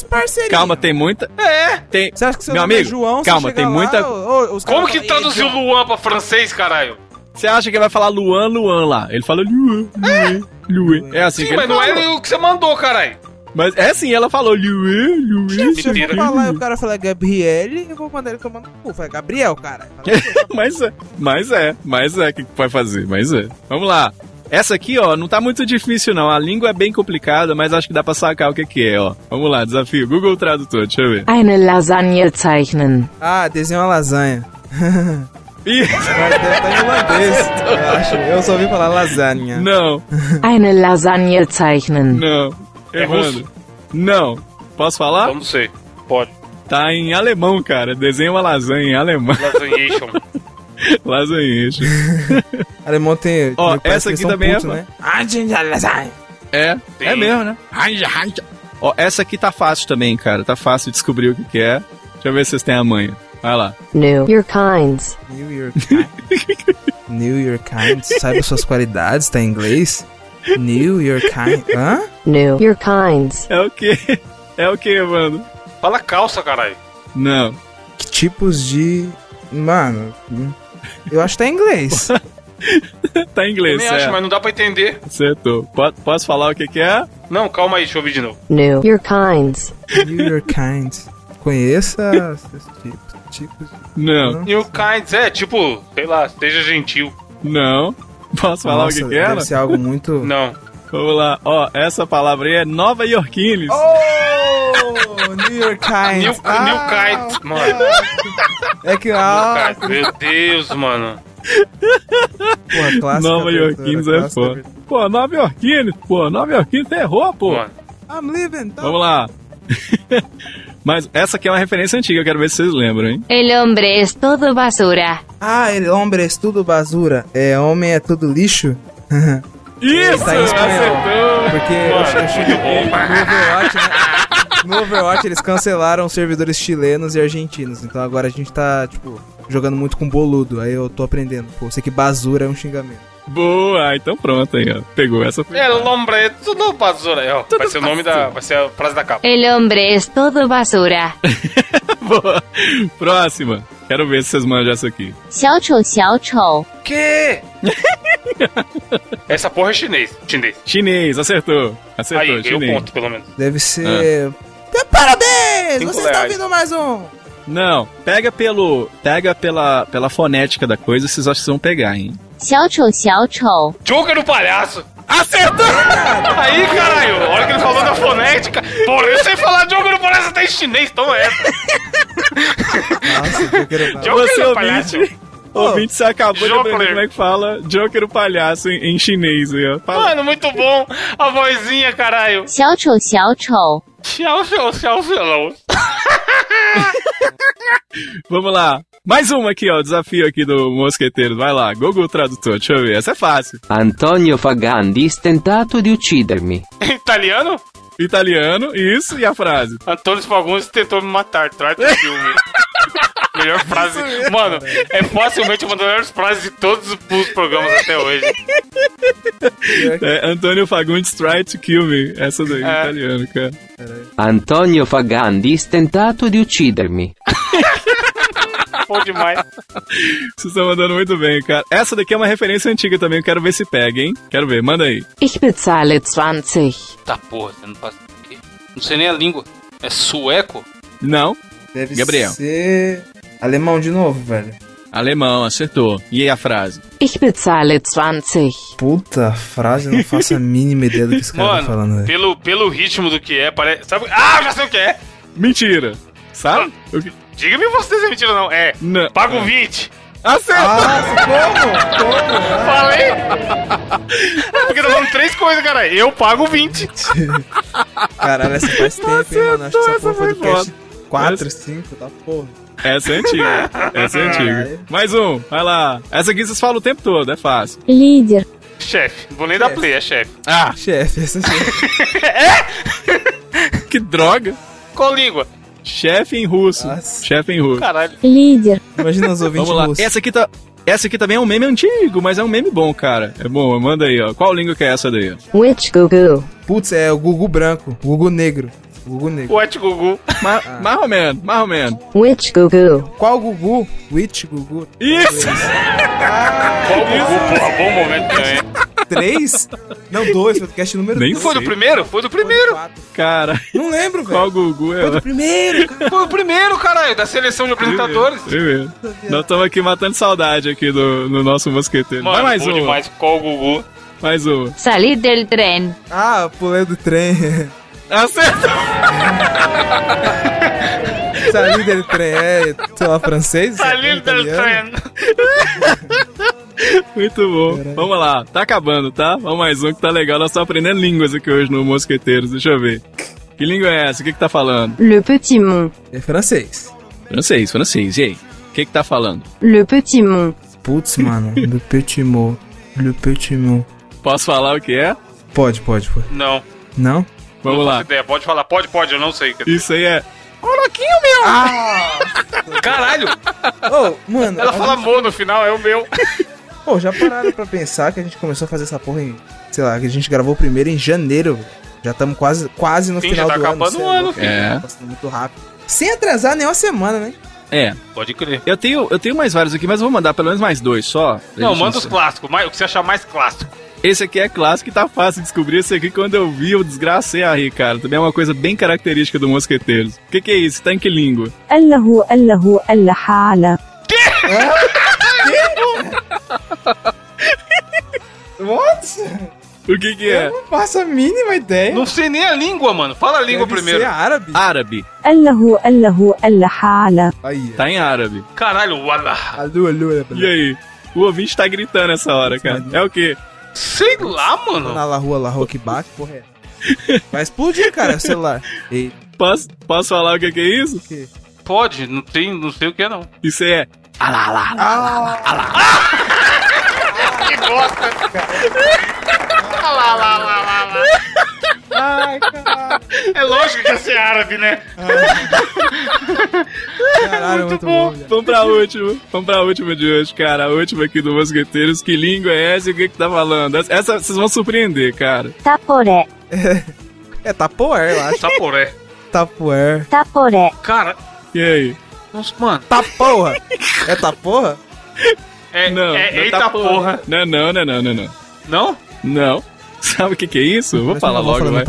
Calma, tem muita. É. Tem. Você acha que seu Meu nome amigo, é João, calma, tem muita- Lá, ô, ô, os Como que falam, "Ei, traduziu João." Luan pra francês, caralho? Você acha que vai falar Luan, Luan lá? Ele fala Luan, Luan, Luan. É assim Sim, que mas ele não fala. é o que você mandou, caralho. Mas é assim, ela falou Luan, Luan. Se eu falar e o cara falar Gabriele, eu vou mandar ele tomar no cu. <laughs> Fala, Gabriel, cara. Mas é, mas é, mas é, o que vai fazer? Mas é. Vamos lá. Essa aqui, ó, não tá muito difícil não. A língua é bem complicada, mas acho que dá pra sacar o que que é, ó. Vamos lá, desafio. Google Tradutor, deixa eu ver. Eine Lasagne zeichnen. ah, desenha uma lasanha. <laughs> Ih, em holandês. <laughs> eu acho. Eu só ouvi falar lasanha. não, Eine Lasagne zeichnen. não. É Evandro. Não. Posso falar? Eu não sei. Pode. Tá em alemão, cara. Desenha uma lasanha em alemão. Lasagnation. Lasanheixa. <laughs> <laughs> Alemão tem. Ó, essa aqui também é putos, fa- né? É, Sim. é mesmo, né? Ó, essa aqui tá fácil também, cara. Tá fácil de descobrir o que, que é. Deixa eu ver se vocês têm a manha. Vai lá. New. Your kinds. New York Kind. <laughs> New York Kind. Saiba suas qualidades, tá em inglês? New York Kind. Hã? New. Your kinds. É o quê? É o quê, mano? Fala calça, caralho. Não. Que tipos de. Mano. Eu acho que tá em inglês. <laughs> Tá em inglês, Também é. acho, mas não dá pra entender. Acertou. Po- Posso falar o que, que é? Não, calma aí, deixa eu ouvir de novo. New. Your kinds. New York Kind. Conheça esses tipos. tipos de- Não. Não. New kinds, é tipo, sei lá, seja gentil. Não. Posso falar Nossa, o que que era? Deve ser algo muito... Não. Vamos lá. Ó, essa palavra aí é Nova Yorkines. Oh, New York Times. New, Ah, New Kite, mano. É que... Ah, meu Deus, mano. porra, clássica Nova abertura, Yorkines é clássica foda. Pô, Nova Yorkines, pô, Nova Yorkines errou, pô. Mano. I'm leaving. Tá? Vamos lá. <laughs> Mas essa aqui é uma referência antiga, eu quero ver se vocês lembram, hein? El hombre es todo basura. Ah, ele, homem é tudo basura. É, homem é tudo lixo. <laughs> Isso, Tá acertou! Porque eu, no Overwatch, né? No Overwatch eles cancelaram os servidores chilenos e argentinos. Então agora a gente tá, tipo, jogando muito com boludo. Aí eu tô aprendendo. Pô, eu sei que basura é um xingamento. Boa, então pronto aí, ó. Pegou essa. Foi El hombre todo basura. Ó, vai ser o nome da. Vai ser a frase da capa. El hombre es todo basura. <laughs> Boa. Próxima. Quero ver se vocês manjam essa aqui. Xiao chou, xiao chou. Que? <laughs> essa porra é chinês. Chinês. Chinês, acertou. Acertou, aí, chinês. Eu ponto, pelo menos. Deve ser. Ah. Parabéns! Vocês estão ouvindo mais um. Não, pega pelo. Pega pela, pela fonética da coisa, vocês acham que vão pegar, hein? Xiao Chou, Xiao Chou. Chuca no palhaço! Acertou! <laughs> Aí, caralho, olha que ele falou da fonética. Pô, eu sei falar jogo no palhaço até em chinês, então é! Nossa, Joker no palhaço. O oh, você acabou Joker. de aprender como é que fala Joker o palhaço em, em chinês. Viu? Fala. Mano, muito bom. A vozinha, caralho. Xiao Chou, Xiao Chou. Xiao Chou, Xiao Chou. Vamos lá. Mais uma aqui, ó. o Desafio aqui do Mosqueteiro. Vai lá, Google Tradutor. Deixa eu ver. Essa é fácil. Antonio Fagandis tentato di uccidermi. <laughs> Italiano? Italiano, isso, e a frase. Antônio Fagundes tentou me matar. Trata o filme. <laughs> Melhor frase. Mano, é facilmente uma das melhores frases de todos os programas até hoje. É, Antônio Fagundes tried to kill me. Essa daí, É. italiano, cara. Antonio Fagandis tentato di uccidermi. Bom demais. Vocês estão mandando muito bem, cara. Essa daqui é uma referência antiga também. Eu quero ver se pega, hein? Quero ver, manda aí. ich bezahle 20. Tá porra, você não quê? Não sei nem a língua. É sueco? Não, Deve Gabriel. ser. Alemão de novo, velho. alemão, acertou. E aí a frase? Ich bezahle 20. Puta frase, eu não faço a mínima ideia do que esse cara tá Mano, falando, velho. pelo, pelo ritmo do que é, parece. Sabe? Ah, eu já sei o que é! Mentira. Sabe? O que- Diga-me você se é mentira ou não. É. Não. Paga um 20. Acertou! Ah, como? Como? <laughs> Falei! Porque tá falando três coisas, cara. Eu pago 20. Caralho, essa faz tempo, hein, mano? Acho que essa essa porra foi do cast 4, 5, tá porra. Essa é antiga. Essa é antiga. Mais um, vai lá. Essa aqui vocês falam o tempo todo, é fácil. Líder, Chefe. Vou nem dar play, é chefe. Ah, Chefe, essa chefe. <laughs> que droga. Qual língua? Chefe em russo. Nossa. Chefe em russo. Caralho. líder, Imagina os ouvintes Vamos lá. russos. Essa aqui tá. Essa aqui também é um meme antigo, mas é um meme bom, cara. É bom, manda aí, ó. Qual língua que é essa daí? ó? witch gugu, Putz, é o Gugu branco, Gugu negro. Gugu negro. What Gugu. Ma Mais ou menos, mais ou menos. witch gugu, Qual Gugu? Witch Gugu. Isso! <laughs> Qual Gugu? Porra, bom momento também. 3? Não, 2, podcast número Nem 2. Foi do primeiro? Foi do primeiro. Cara, Não lembro, velho. qual Gugu é? Foi do primeiro, cara. Foi o primeiro, caralho, da seleção de apresentadores. Primeiro. Nós estamos aqui matando saudade aqui do, no nosso mosqueteiro. Mano, Vai mais um. demais. Qual Gugu? Mais um. salir del tren, Ah, pulei do trem. <laughs> Acertou! Saí dele trem, é, sei lá, francês? Salir del italiano? tren. <laughs> Muito bom. Vamos lá, tá acabando, tá? Vamos mais um que tá legal. Nós estamos aprendendo línguas aqui hoje no Mosqueteiros. Deixa eu ver. Que língua é essa? O que que tá falando? le petit mont, É francês. Francês, francês. E aí? O que que tá falando? le petit mont, Putz, mano, <laughs> Le Petit Mot. Le Petit Mot. Posso falar o que é? Pode, pode, pode. Não. Não? Vamos não lá. faço ideia. Pode falar, pode, pode, eu não sei. Isso aí é. <laughs> Caralho! Ô, mano, Ela fala gente- mo no final, é o meu. <laughs> Pô, já pararam pra pensar que a gente começou a fazer essa porra em. Sei lá, que a gente gravou o primeiro em janeiro. Já estamos quase, quase no Sim, final já tá do ano. acabando cê o é ano, filho. É. tá Passando muito rápido. Sem atrasar nem uma semana, né? É. Pode crer. Eu tenho, eu tenho mais vários aqui, mas eu vou mandar pelo menos mais dois só. Não, manda os clássicos, mais- o que você achar mais clássico. Esse aqui é clássico e tá fácil de descobrir. Esse aqui, quando eu vi, eu desgracei a rir, cara. Também é uma coisa bem característica do Mosqueteiros. O que, que é isso? Tá em que língua? Allahu, Allahu, Allahala. Que? É? <laughs> What? O que que é? Eu não faço a mínima ideia. Não sei nem a língua, mano. Fala a língua Deve primeiro. Ser árabe. Árabe. Allahu, Allahu, Allahala. Aí. Tá em árabe. Caralho, Wallah. Alu, alu, alu. E aí? O ouvinte tá gritando essa hora, cara. É o quê? Sei lá, mano. Na la rua, la rua que bate, porra é. Vai explodir, cara, o celular. Ei, Posso, posso falar o que que é isso? Pode, não, tem, não sei o que é, não. Isso é. Que bosta. Lá, lá, lá, lá, lá. Ai, caralho. É lógico que ia ser árabe, né? <laughs> Caralho, muito bom, velho. Vamos pra última. Vamos pra última de hoje, cara. A última aqui do Mosqueteiros. Que língua é essa e o que que tá falando? Essa, vocês vão surpreender, cara. Taporé É tapoer, eu acho. Saporé. Tapoer. Taporé Cara, E aí? nossa, mano. Tá porra. É tá porra? É, Não. é, não eita tá porra. Não, não, não, não, não, não. Não? Não. <laughs> Sabe o que que é isso? Eu Vou Parece falar logo, vai.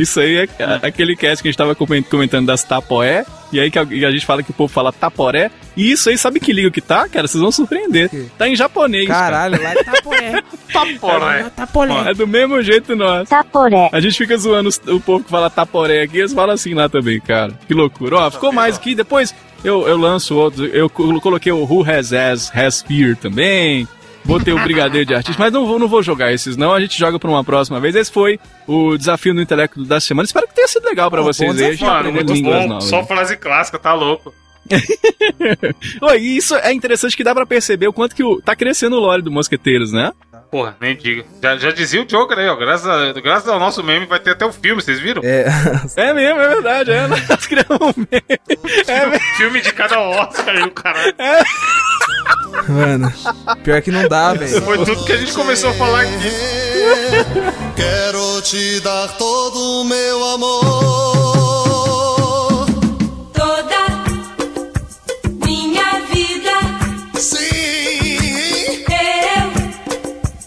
Isso aí é a- aquele cast que a gente tava comen- comentando das tapoé, e aí que a, e a gente fala que o povo fala taporé, e isso aí, sabe que língua que tá, cara? Vocês vão surpreender. Tá em japonês, Caralho, lá é Tapoé. <laughs> Taporé. Tapoé. É do mesmo jeito nós. Taporé A gente fica zoando o povo que fala taporé aqui, eles falam assim lá também, cara. Que loucura. Ó, ficou mais aqui, depois eu, eu lanço outros. Eu co- coloquei o Who Has As Has Fear também. Botei o Brigadeiro de Artista, mas não vou, não vou jogar esses, não. A gente joga pra uma próxima vez. Esse foi o desafio no intelecto da semana. Espero que tenha sido legal pra Pô, vocês aí. Mano, muito bom. novas. Só frase clássica, tá louco. <laughs> Oi, e isso é interessante que dá pra perceber o quanto que o, tá crescendo o lore do Mosqueteiros, né? Porra, nem diga. Já, já dizia o Joker aí, ó. Graças, a- graças ao nosso meme vai ter até o filme, vocês viram? É, <laughs> É mesmo, é verdade. É, <laughs> nós criamos um meme. Filme de cada Oscar aí, o caralho. Mano. Pior que não dá, velho. Foi tudo que a gente começou a falar aqui. <laughs> Quero te dar todo o meu amor. Toda minha vida Sim, eu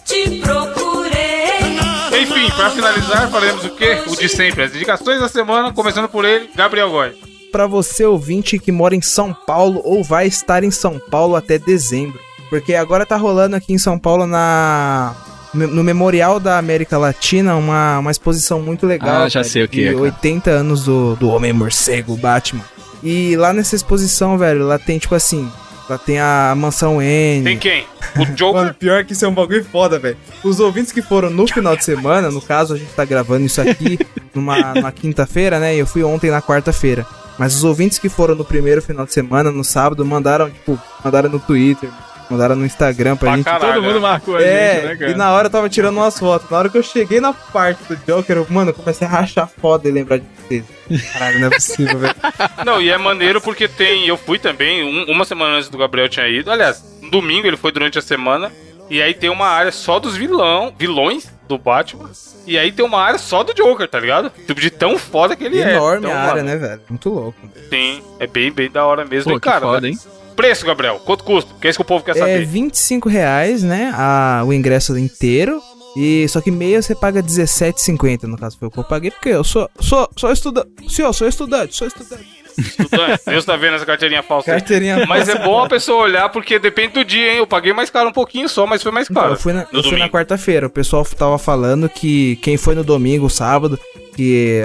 te procurei. Enfim, pra finalizar, faremos o quê? O de sempre. As indicações da semana, começando por ele, Gabriel Góes. Pra você ouvinte que mora em São Paulo ou vai estar em São Paulo até dezembro. Porque agora tá rolando aqui em São Paulo na no Memorial da América Latina uma, uma exposição muito legal. Ah, já velho, sei o que de é, cara. 80 anos do, do Homem Morcego, Batman. E lá nessa exposição, velho, lá tem tipo assim, lá tem a mansão N. Tem quem? O <laughs> Joker? Mano, pior que isso é um bagulho foda, velho. Os ouvintes que foram no final de semana, no caso, a gente tá gravando isso aqui <laughs> numa, numa quinta-feira, né? E eu fui ontem na quarta-feira. Mas os ouvintes que foram no primeiro final de semana, no sábado, mandaram, tipo, mandaram no Twitter, mandaram no Instagram pra Pra gente. caralho. Todo mundo é. marcou a É, gente, né, cara? e na hora eu tava tirando umas fotos. Na hora que eu cheguei na parte do Joker, eu, mano, eu comecei a rachar foda e lembrar de vocês. Caralho, não é possível, velho. <laughs> Não, e é maneiro porque tem. Eu fui também, um- uma semana antes do Gabriel tinha ido. Aliás, no domingo ele foi durante a semana. E aí tem uma área só dos vilão, vilões do Batman. E aí tem uma área só do Joker, tá ligado? Tipo, de tão foda que ele é. Enorme Então, a área, mano, né, velho? Muito louco. Sim, é bem, bem da hora mesmo. Pô, e, que cara, foda, hein? preço, Gabriel, quanto custa? Porque é isso que o povo quer É saber. 25 reais, né? A, o ingresso inteiro. E só que meia você paga 17,50, no caso foi o que eu paguei, porque eu sou, sou, sou estudante. Senhor, sou estudante, sou estudante. Estudante, Deus tá vendo essa carteirinha falsa aí. Carteirinha Mas é bom a pessoa olhar, porque depende do dia, hein? Eu paguei mais caro um pouquinho só, mas foi mais Então, caro. eu fui na, no eu fui na domingo. quarta-feira. O pessoal tava falando que quem foi no domingo, sábado, que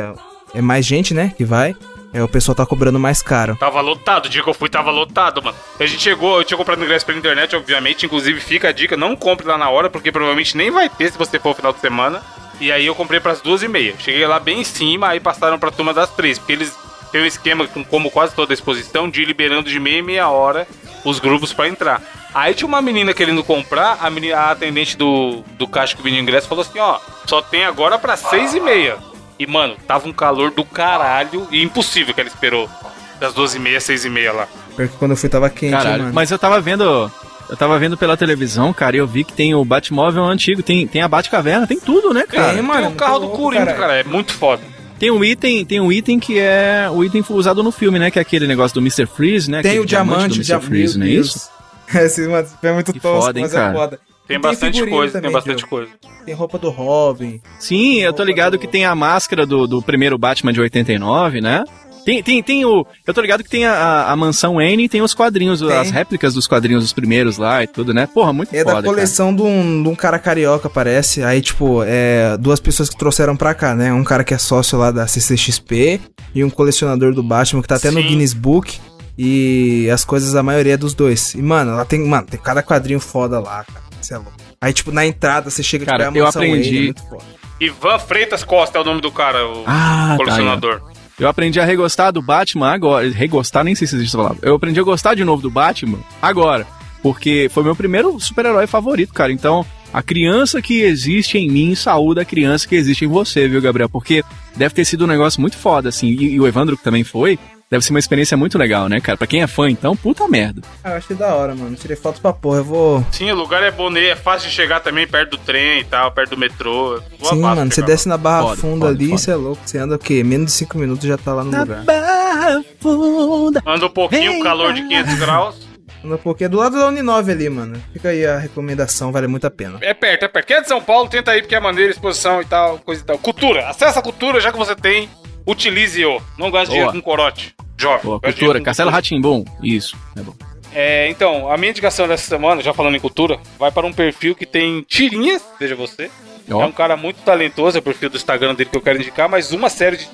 é mais gente, né? Que vai. É, o pessoal tá cobrando mais caro. Tava lotado, o dia que eu fui tava lotado, mano. A gente chegou, eu tinha comprado ingresso pela internet, obviamente. Inclusive, fica a dica, não compre lá na hora, porque provavelmente nem vai ter se você for no final de semana. E aí eu comprei pras duas e meia. Cheguei lá bem em cima, aí passaram pra turma das três, porque eles têm um esquema, com, como quase toda a exposição, de ir liberando de meia em meia hora os grupos pra entrar. Aí tinha uma menina querendo comprar, a, menina, a atendente do, do caixa que vendia ingresso falou assim, ó, só tem agora pra seis e meia. E, mano, tava um calor do caralho e impossível que ela esperou das duas e meia, seis e meia lá. Porque quando eu fui tava quente, Caralho, mano. mas eu tava vendo. Eu tava vendo pela televisão, cara, e eu vi que tem o Batmóvel antigo, tem, tem a Batcaverna, tem tudo, né, cara? Tem, mano, Tem o carro do louco, cara. é muito foda. Tem um item, tem um item que é o item usado no filme, né? Que é aquele negócio do Mr. Freeze, né? Tem o diamante, do o Mr. diamante. Freeze, não é isso? <laughs> Esse, mano, esse é muito Que tosco, foda, hein, mas cara? é foda. Tem E bastante coisa, também, tem bastante coisa. Tem roupa do Robin. Sim, eu tô ligado que tem a máscara do, do primeiro Batman de 89, né? Tem, tem, tem o. Eu tô ligado que tem a, a, mansão N e tem os quadrinhos, Tem. as réplicas dos quadrinhos, os primeiros lá e tudo, né? Porra, muito É foda. da coleção de um, de um cara carioca, parece. Aí, tipo, é duas pessoas que trouxeram pra cá, né? Um cara que é sócio lá da CCXP e um colecionador do Batman que tá até no Sim. Guinness Book. E as coisas, a maioria é dos dois. E, mano, ela tem, mano, tem cada quadrinho foda lá, cara. Você é louco. Aí, tipo, na entrada você chega Cara, tipo, é a eu mansão aprendi- Wayne, é muito foda. Ivan Freitas Costa é o nome do cara, o Ah, tá, colecionador. Eu aprendi a regostar do Batman agora. Regostar, nem sei se existe essa palavra. Eu aprendi a gostar de novo do Batman agora. Porque foi meu primeiro super-herói favorito, cara. Então, a criança que existe em mim saúda a criança que existe em você, viu, Gabriel? Porque deve ter sido um negócio muito foda, assim. E, e o Evandro, também foi, deve ser uma experiência muito legal, né, cara? Pra quem é fã, então, puta merda. Ah, eu achei da hora, mano. Tirei fotos pra porra. Eu vou. Sim, o lugar é bonito, é fácil de chegar também perto do trem e tal, perto do metrô. Boa Sim, mano. Você desce na barra Foda, funda foda, ali, você é louco. Você anda o quê? Menos de 5 minutos já tá lá no lugar. Barra funda. Anda um pouquinho, calor de 500 graus. Anda porque é do lado da Uninove ali, mano. Fica aí a recomendação, vale muito a pena. É perto, é perto. Quem é de São Paulo, tenta aí porque é maneira, exposição e tal, coisa e tal. Cultura, acessa a cultura, já que você tem, utilize-o. Não gaste dinheiro Boa. com corote. Jovem. Boa, cultura. cultura. Ratimbum. Isso, é bom. É, então, a minha indicação dessa semana, já falando em cultura, vai para um perfil que tem tirinhas, veja você. Ó. É um cara muito talentoso, é o perfil do Instagram dele que eu quero indicar, mas uma série de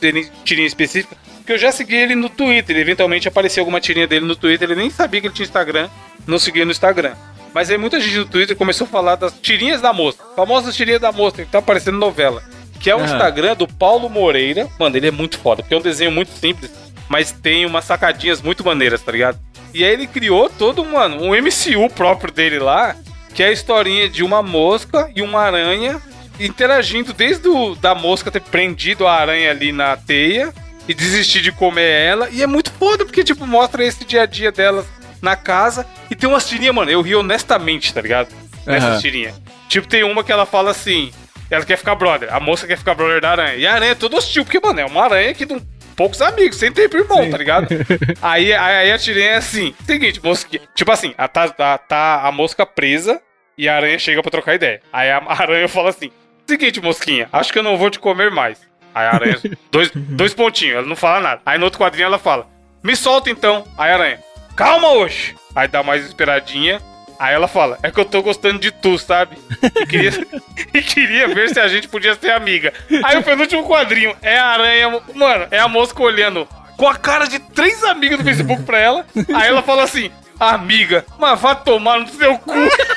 tirinhas específicas, que eu já segui ele no Twitter. Eventualmente apareceu alguma tirinha dele no Twitter, ele nem sabia que ele tinha Instagram, não seguia no Instagram. Mas aí muita gente no Twitter começou a falar das tirinhas da moça, famosas tirinhas da moça, que tá aparecendo novela. Que é o Aham. Instagram do Paulo Moreira. Mano, ele é muito foda, porque é um desenho muito simples, mas tem umas sacadinhas muito maneiras, tá ligado? E aí ele criou todo, mano, um MCU próprio dele lá, que é a historinha de uma mosca e uma aranha interagindo desde o, da mosca ter prendido a aranha ali na teia e desistir de comer ela. E é muito foda, porque, tipo, mostra esse dia a dia delas na casa. E tem umas tirinhas, mano, eu ri honestamente, tá ligado? Nessas Aham. tirinhas. Tipo, tem uma que ela fala assim: ela quer ficar brother, a moça quer ficar brother da aranha. E a aranha é toda hostil, porque, mano, é uma aranha que tem poucos amigos, sem tempo irmão, tá ligado? <laughs> aí, aí a tirinha é assim: seguinte, mosquinha. Tipo assim, a, tá, tá, tá a mosca presa e a aranha chega pra trocar ideia. Aí a aranha fala assim: seguinte, mosquinha, acho que eu não vou te comer mais. Aí a aranha, <laughs> dois, dois pontinhos, ela não fala nada. Aí no outro quadrinho ela fala: me solta então. Aí a aranha, calma hoje. Aí dá mais esperadinha. Aí ela fala, é que eu tô gostando de tu, sabe? E queria, <laughs> e queria ver se a gente podia ser amiga. Aí o penúltimo quadrinho é a aranha, mano, é a mosca olhando com a cara de três amigas do Facebook pra ela. Aí ela fala assim, amiga, mas vá tomar no seu cu.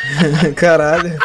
<laughs> Caralho.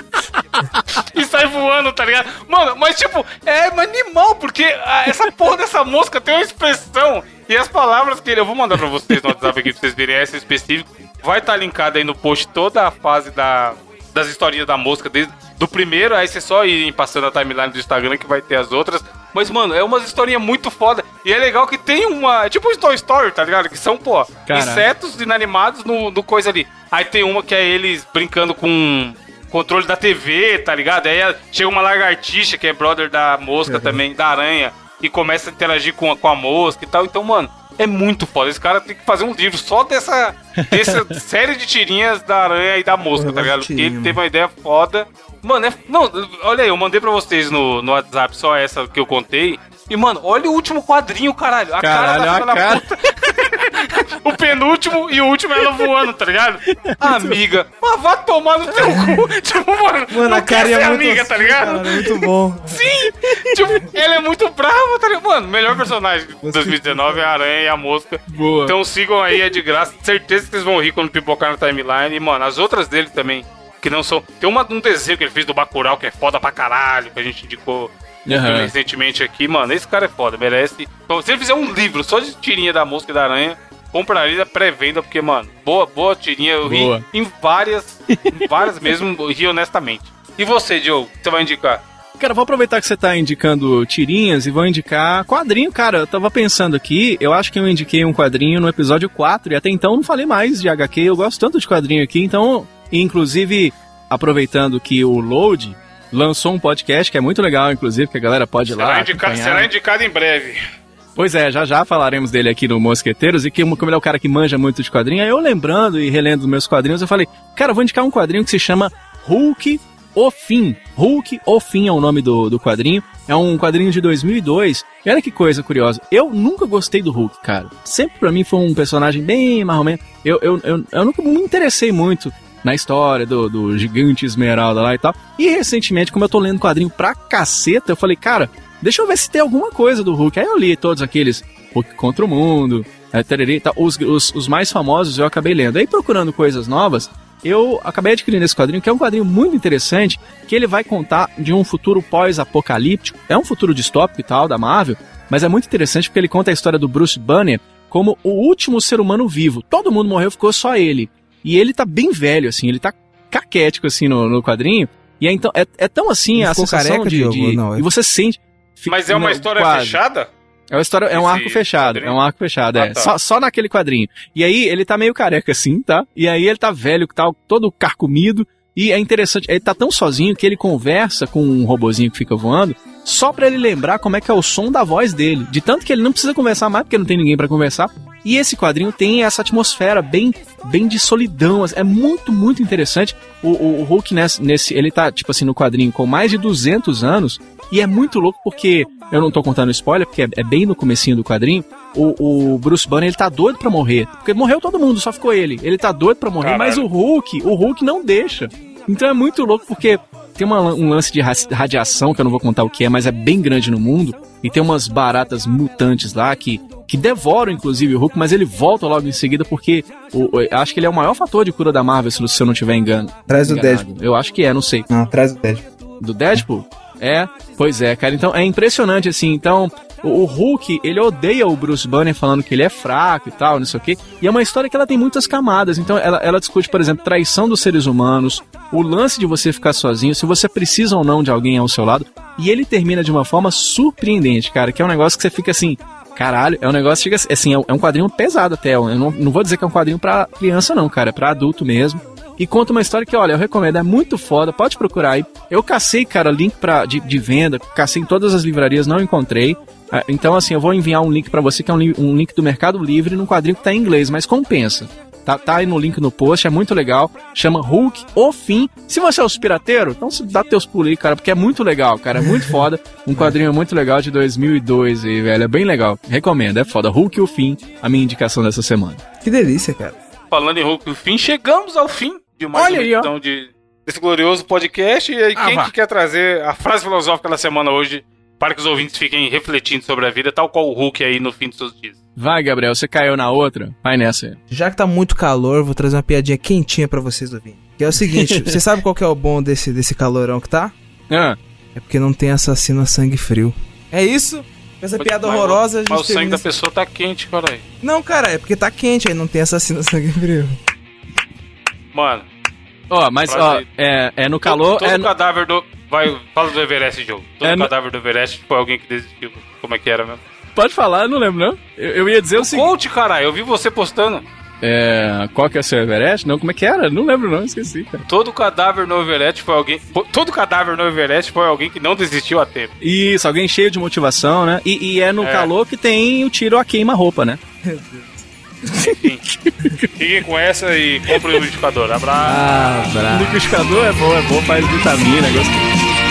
e sai voando, tá ligado? Mano, mas tipo, é animal, porque essa porra dessa mosca tem uma expressão e as palavras que ele. Eu vou mandar pra vocês no WhatsApp aqui pra vocês verem essa específica. Vai estar tá linkado aí no post toda a fase da, das historinhas da mosca, desde do primeiro, aí você só ir passando a timeline do Instagram que vai ter as outras. Mas, mano, é umas historinhas muito foda. E é legal que tem uma. é Tipo um Toy Story, tá ligado? Que são, pô, insetos inanimados no, no coisa ali. Aí tem uma que é eles brincando com controle da TV, tá ligado? Aí chega uma lagartixa, que é brother da mosca também, da aranha, e começa a interagir com a, com a mosca e tal. Então, mano, é muito foda. Esse cara tem que fazer um livro só dessa, dessa <laughs> série de tirinhas da aranha e da mosca, Porra, tá ligado? que Porque ele teve uma ideia foda. Mano, é. Não, olha aí, eu mandei pra vocês no, no WhatsApp só essa que eu contei. E, mano, olha o último quadrinho, caralho. A Caralho, cara a da filha da cara. puta. <laughs> o penúltimo e o último ela voando, tá ligado? Amiga, mas vá tomar no teu cu. <laughs> Tipo, mano, Mano, a cara é muito amiga, assim, tá ligado? cara, é muito bom. <laughs> Sim! Tipo, ele é muito bravo, tá ligado? Mano, melhor personagem de 2019 é a Aranha e a Mosca. Boa. Então sigam aí, é de graça. Certeza que vocês vão rir quando pipocar na timeline. E, mano, as outras dele também, que não são... Tem uma, um desenho que ele fez do Bacurau, que é foda pra caralho, que a gente indicou Aham. recentemente aqui. Mano, esse cara é foda, merece. Então, se ele fizer um livro só de tirinha da Mosca e da Aranha, compraria pré-venda, porque, mano, boa, boa tirinha. Eu ri Boa. em várias, em várias mesmo, eu ri honestamente. E você, Diogo, o que você vai indicar? Cara, vou aproveitar que você tá indicando tirinhas e vou indicar quadrinho, cara. Eu tava pensando aqui, eu acho que eu indiquei um quadrinho no episódio 4 e até então não falei mais de HQ. Eu gosto tanto de quadrinho aqui, então, inclusive, aproveitando que o Load lançou um podcast que é muito legal, inclusive, que a galera pode ir lá. Será, indica- acompanhar. será indicado em breve. Pois é, já já falaremos dele aqui no Mosqueteiros e que como ele é o cara que manja muito de quadrinho, aí eu lembrando e relendo os meus quadrinhos, eu falei, cara, eu vou indicar um quadrinho que se chama Hulk O Fim. Hulk, O Fim é o nome do, do quadrinho. É um quadrinho de 2002. E olha que coisa curiosa. Eu nunca gostei do Hulk, cara. Sempre pra mim foi um personagem bem menos. Eu, eu, eu, eu nunca me interessei muito na história do, do gigante esmeralda lá e tal. E recentemente, como eu tô lendo quadrinho pra caceta, eu falei, cara, deixa eu ver se tem alguma coisa do Hulk. Aí eu li todos aqueles Hulk contra o mundo, é, tererê, tá, os, os, os mais famosos eu acabei lendo. Aí procurando coisas novas, eu acabei adquirindo esse quadrinho, que é um quadrinho muito interessante, que ele vai contar de um futuro pós-apocalíptico. É um futuro distópico e tal, da Marvel, mas é muito interessante porque ele conta a história do Bruce Banner como o último ser humano vivo. Todo mundo morreu, ficou só ele. E ele tá bem velho, assim, ele tá caquético, assim, no, no quadrinho. E é, então, é, é tão assim Ele a sensação careca, de, de- Não, é- E você sente... fica- Mas é uma não, história quase. fechada? É uma história, é um arco fechado, quadrinho? é um arco fechado, Ah, é. tá. Só, só naquele quadrinho. E aí ele tá meio careca assim, tá? E aí ele tá velho, tal, todo carcomido. E é interessante, ele tá tão sozinho que ele conversa com um robozinho que fica voando, só pra ele lembrar como é que é o som da voz dele. De tanto que ele não precisa conversar mais, porque não tem ninguém pra conversar. E esse quadrinho tem essa atmosfera bem, bem de solidão. É muito, muito interessante. O, o, o Hulk nesse, nesse, ele tá, tipo assim, no quadrinho com mais de 200 anos. E é muito louco porque, eu não tô contando spoiler, porque é, é bem no comecinho do quadrinho, o, o Bruce Banner, ele tá doido pra morrer. Porque morreu todo mundo, só ficou ele. Ele tá doido pra morrer, Caralho. mas o Hulk, o Hulk não deixa. Então é muito louco porque tem uma- um lance de ra- radiação, que eu não vou contar o que é, mas é bem grande no mundo. E tem umas baratas mutantes lá que, que devoram, inclusive, o Hulk, mas ele volta logo em seguida porque o, o- acho que ele é o maior fator de cura da Marvel, se se eu não tiver engano. Traz o enganado. Deadpool. Eu acho que é, não sei. Não, traz o Deadpool. Do Deadpool? É, pois é, cara. Então é impressionante, assim. Então, o, o Hulk, ele odeia o Bruce Banner falando que ele é fraco e tal, não sei o quê. E é uma história que ela tem muitas camadas. Então, ela, ela discute, por exemplo, traição dos seres humanos, o lance de você ficar sozinho, se você precisa ou não de alguém ao seu lado. E ele termina de uma forma surpreendente, cara, que é um negócio que você fica assim. Caralho, é um negócio que fica assim, é um- é um quadrinho pesado até. Eu não, não vou dizer que é um quadrinho pra criança, não, cara, é pra adulto mesmo. E conta uma história que, olha, eu recomendo, é muito foda, pode procurar aí. Eu cacei, cara, link pra, de, de venda, cacei em todas as livrarias, não encontrei. Ah, Então, assim, eu vou enviar um link pra você, que é um, um link do Mercado Livre, num quadrinho que tá em inglês, mas compensa. Tá, tá aí no link no post, é muito legal. Chama Hulk, o fim. Se você é os pirateiros, então se dá teus pulos aí, cara, porque é muito legal, cara, é muito <laughs> foda. Um quadrinho muito legal de 2002 aí, velho, é bem legal. Recomendo, é foda. Hulk, o fim, a minha indicação dessa semana. Que delícia, cara. Falando em Hulk, o fim, chegamos ao fim de mais Olha uma aí, ó. edição de, desse glorioso podcast. E aí, Ah, quem vá. que quer trazer a frase filosófica da semana hoje para que os ouvintes fiquem refletindo sobre a vida, tal qual o Hulk aí no fim dos seus dias? Vai, Gabriel, você caiu na outra? Vai nessa aí. Já que tá muito calor, vou trazer uma piadinha quentinha pra vocês ouvirem. Que é o seguinte, <laughs> você sabe qual que é o bom desse, desse calorão que tá? Ah, É porque não tem assassino a sangue frio. É isso? Essa piada Mas- horrorosa, a gente Mas o sangue da pessoa tá quente, cara aí. Não, cara, é porque tá quente, aí não tem assassino a sangue frio. Mano, Ó, mas Frase ó, aí. é, é no calor. todo é no- cadáver do. Vai, fala do Everest, jogo. Todo É no- cadáver do Everest foi alguém que desistiu. Como é que era mesmo? Pode falar, não lembro, não. Eu, eu ia dizer o seguinte. Coach, caralho, eu vi você postando. É. Qual que é o seu Everest? Não, como é que era? Não lembro, não, esqueci, cara. Todo cadáver no Everest foi alguém. Todo cadáver no Everest foi alguém que não desistiu a tempo. Isso, alguém cheio de motivação, né? E, e é no É. calor que tem o tiro a queima-roupa, né? Fiquem com essa e comprem o liquidificador. Abraço. Ah, bravo. O liquidificador é bom, é bom, faz vitamina, gosto.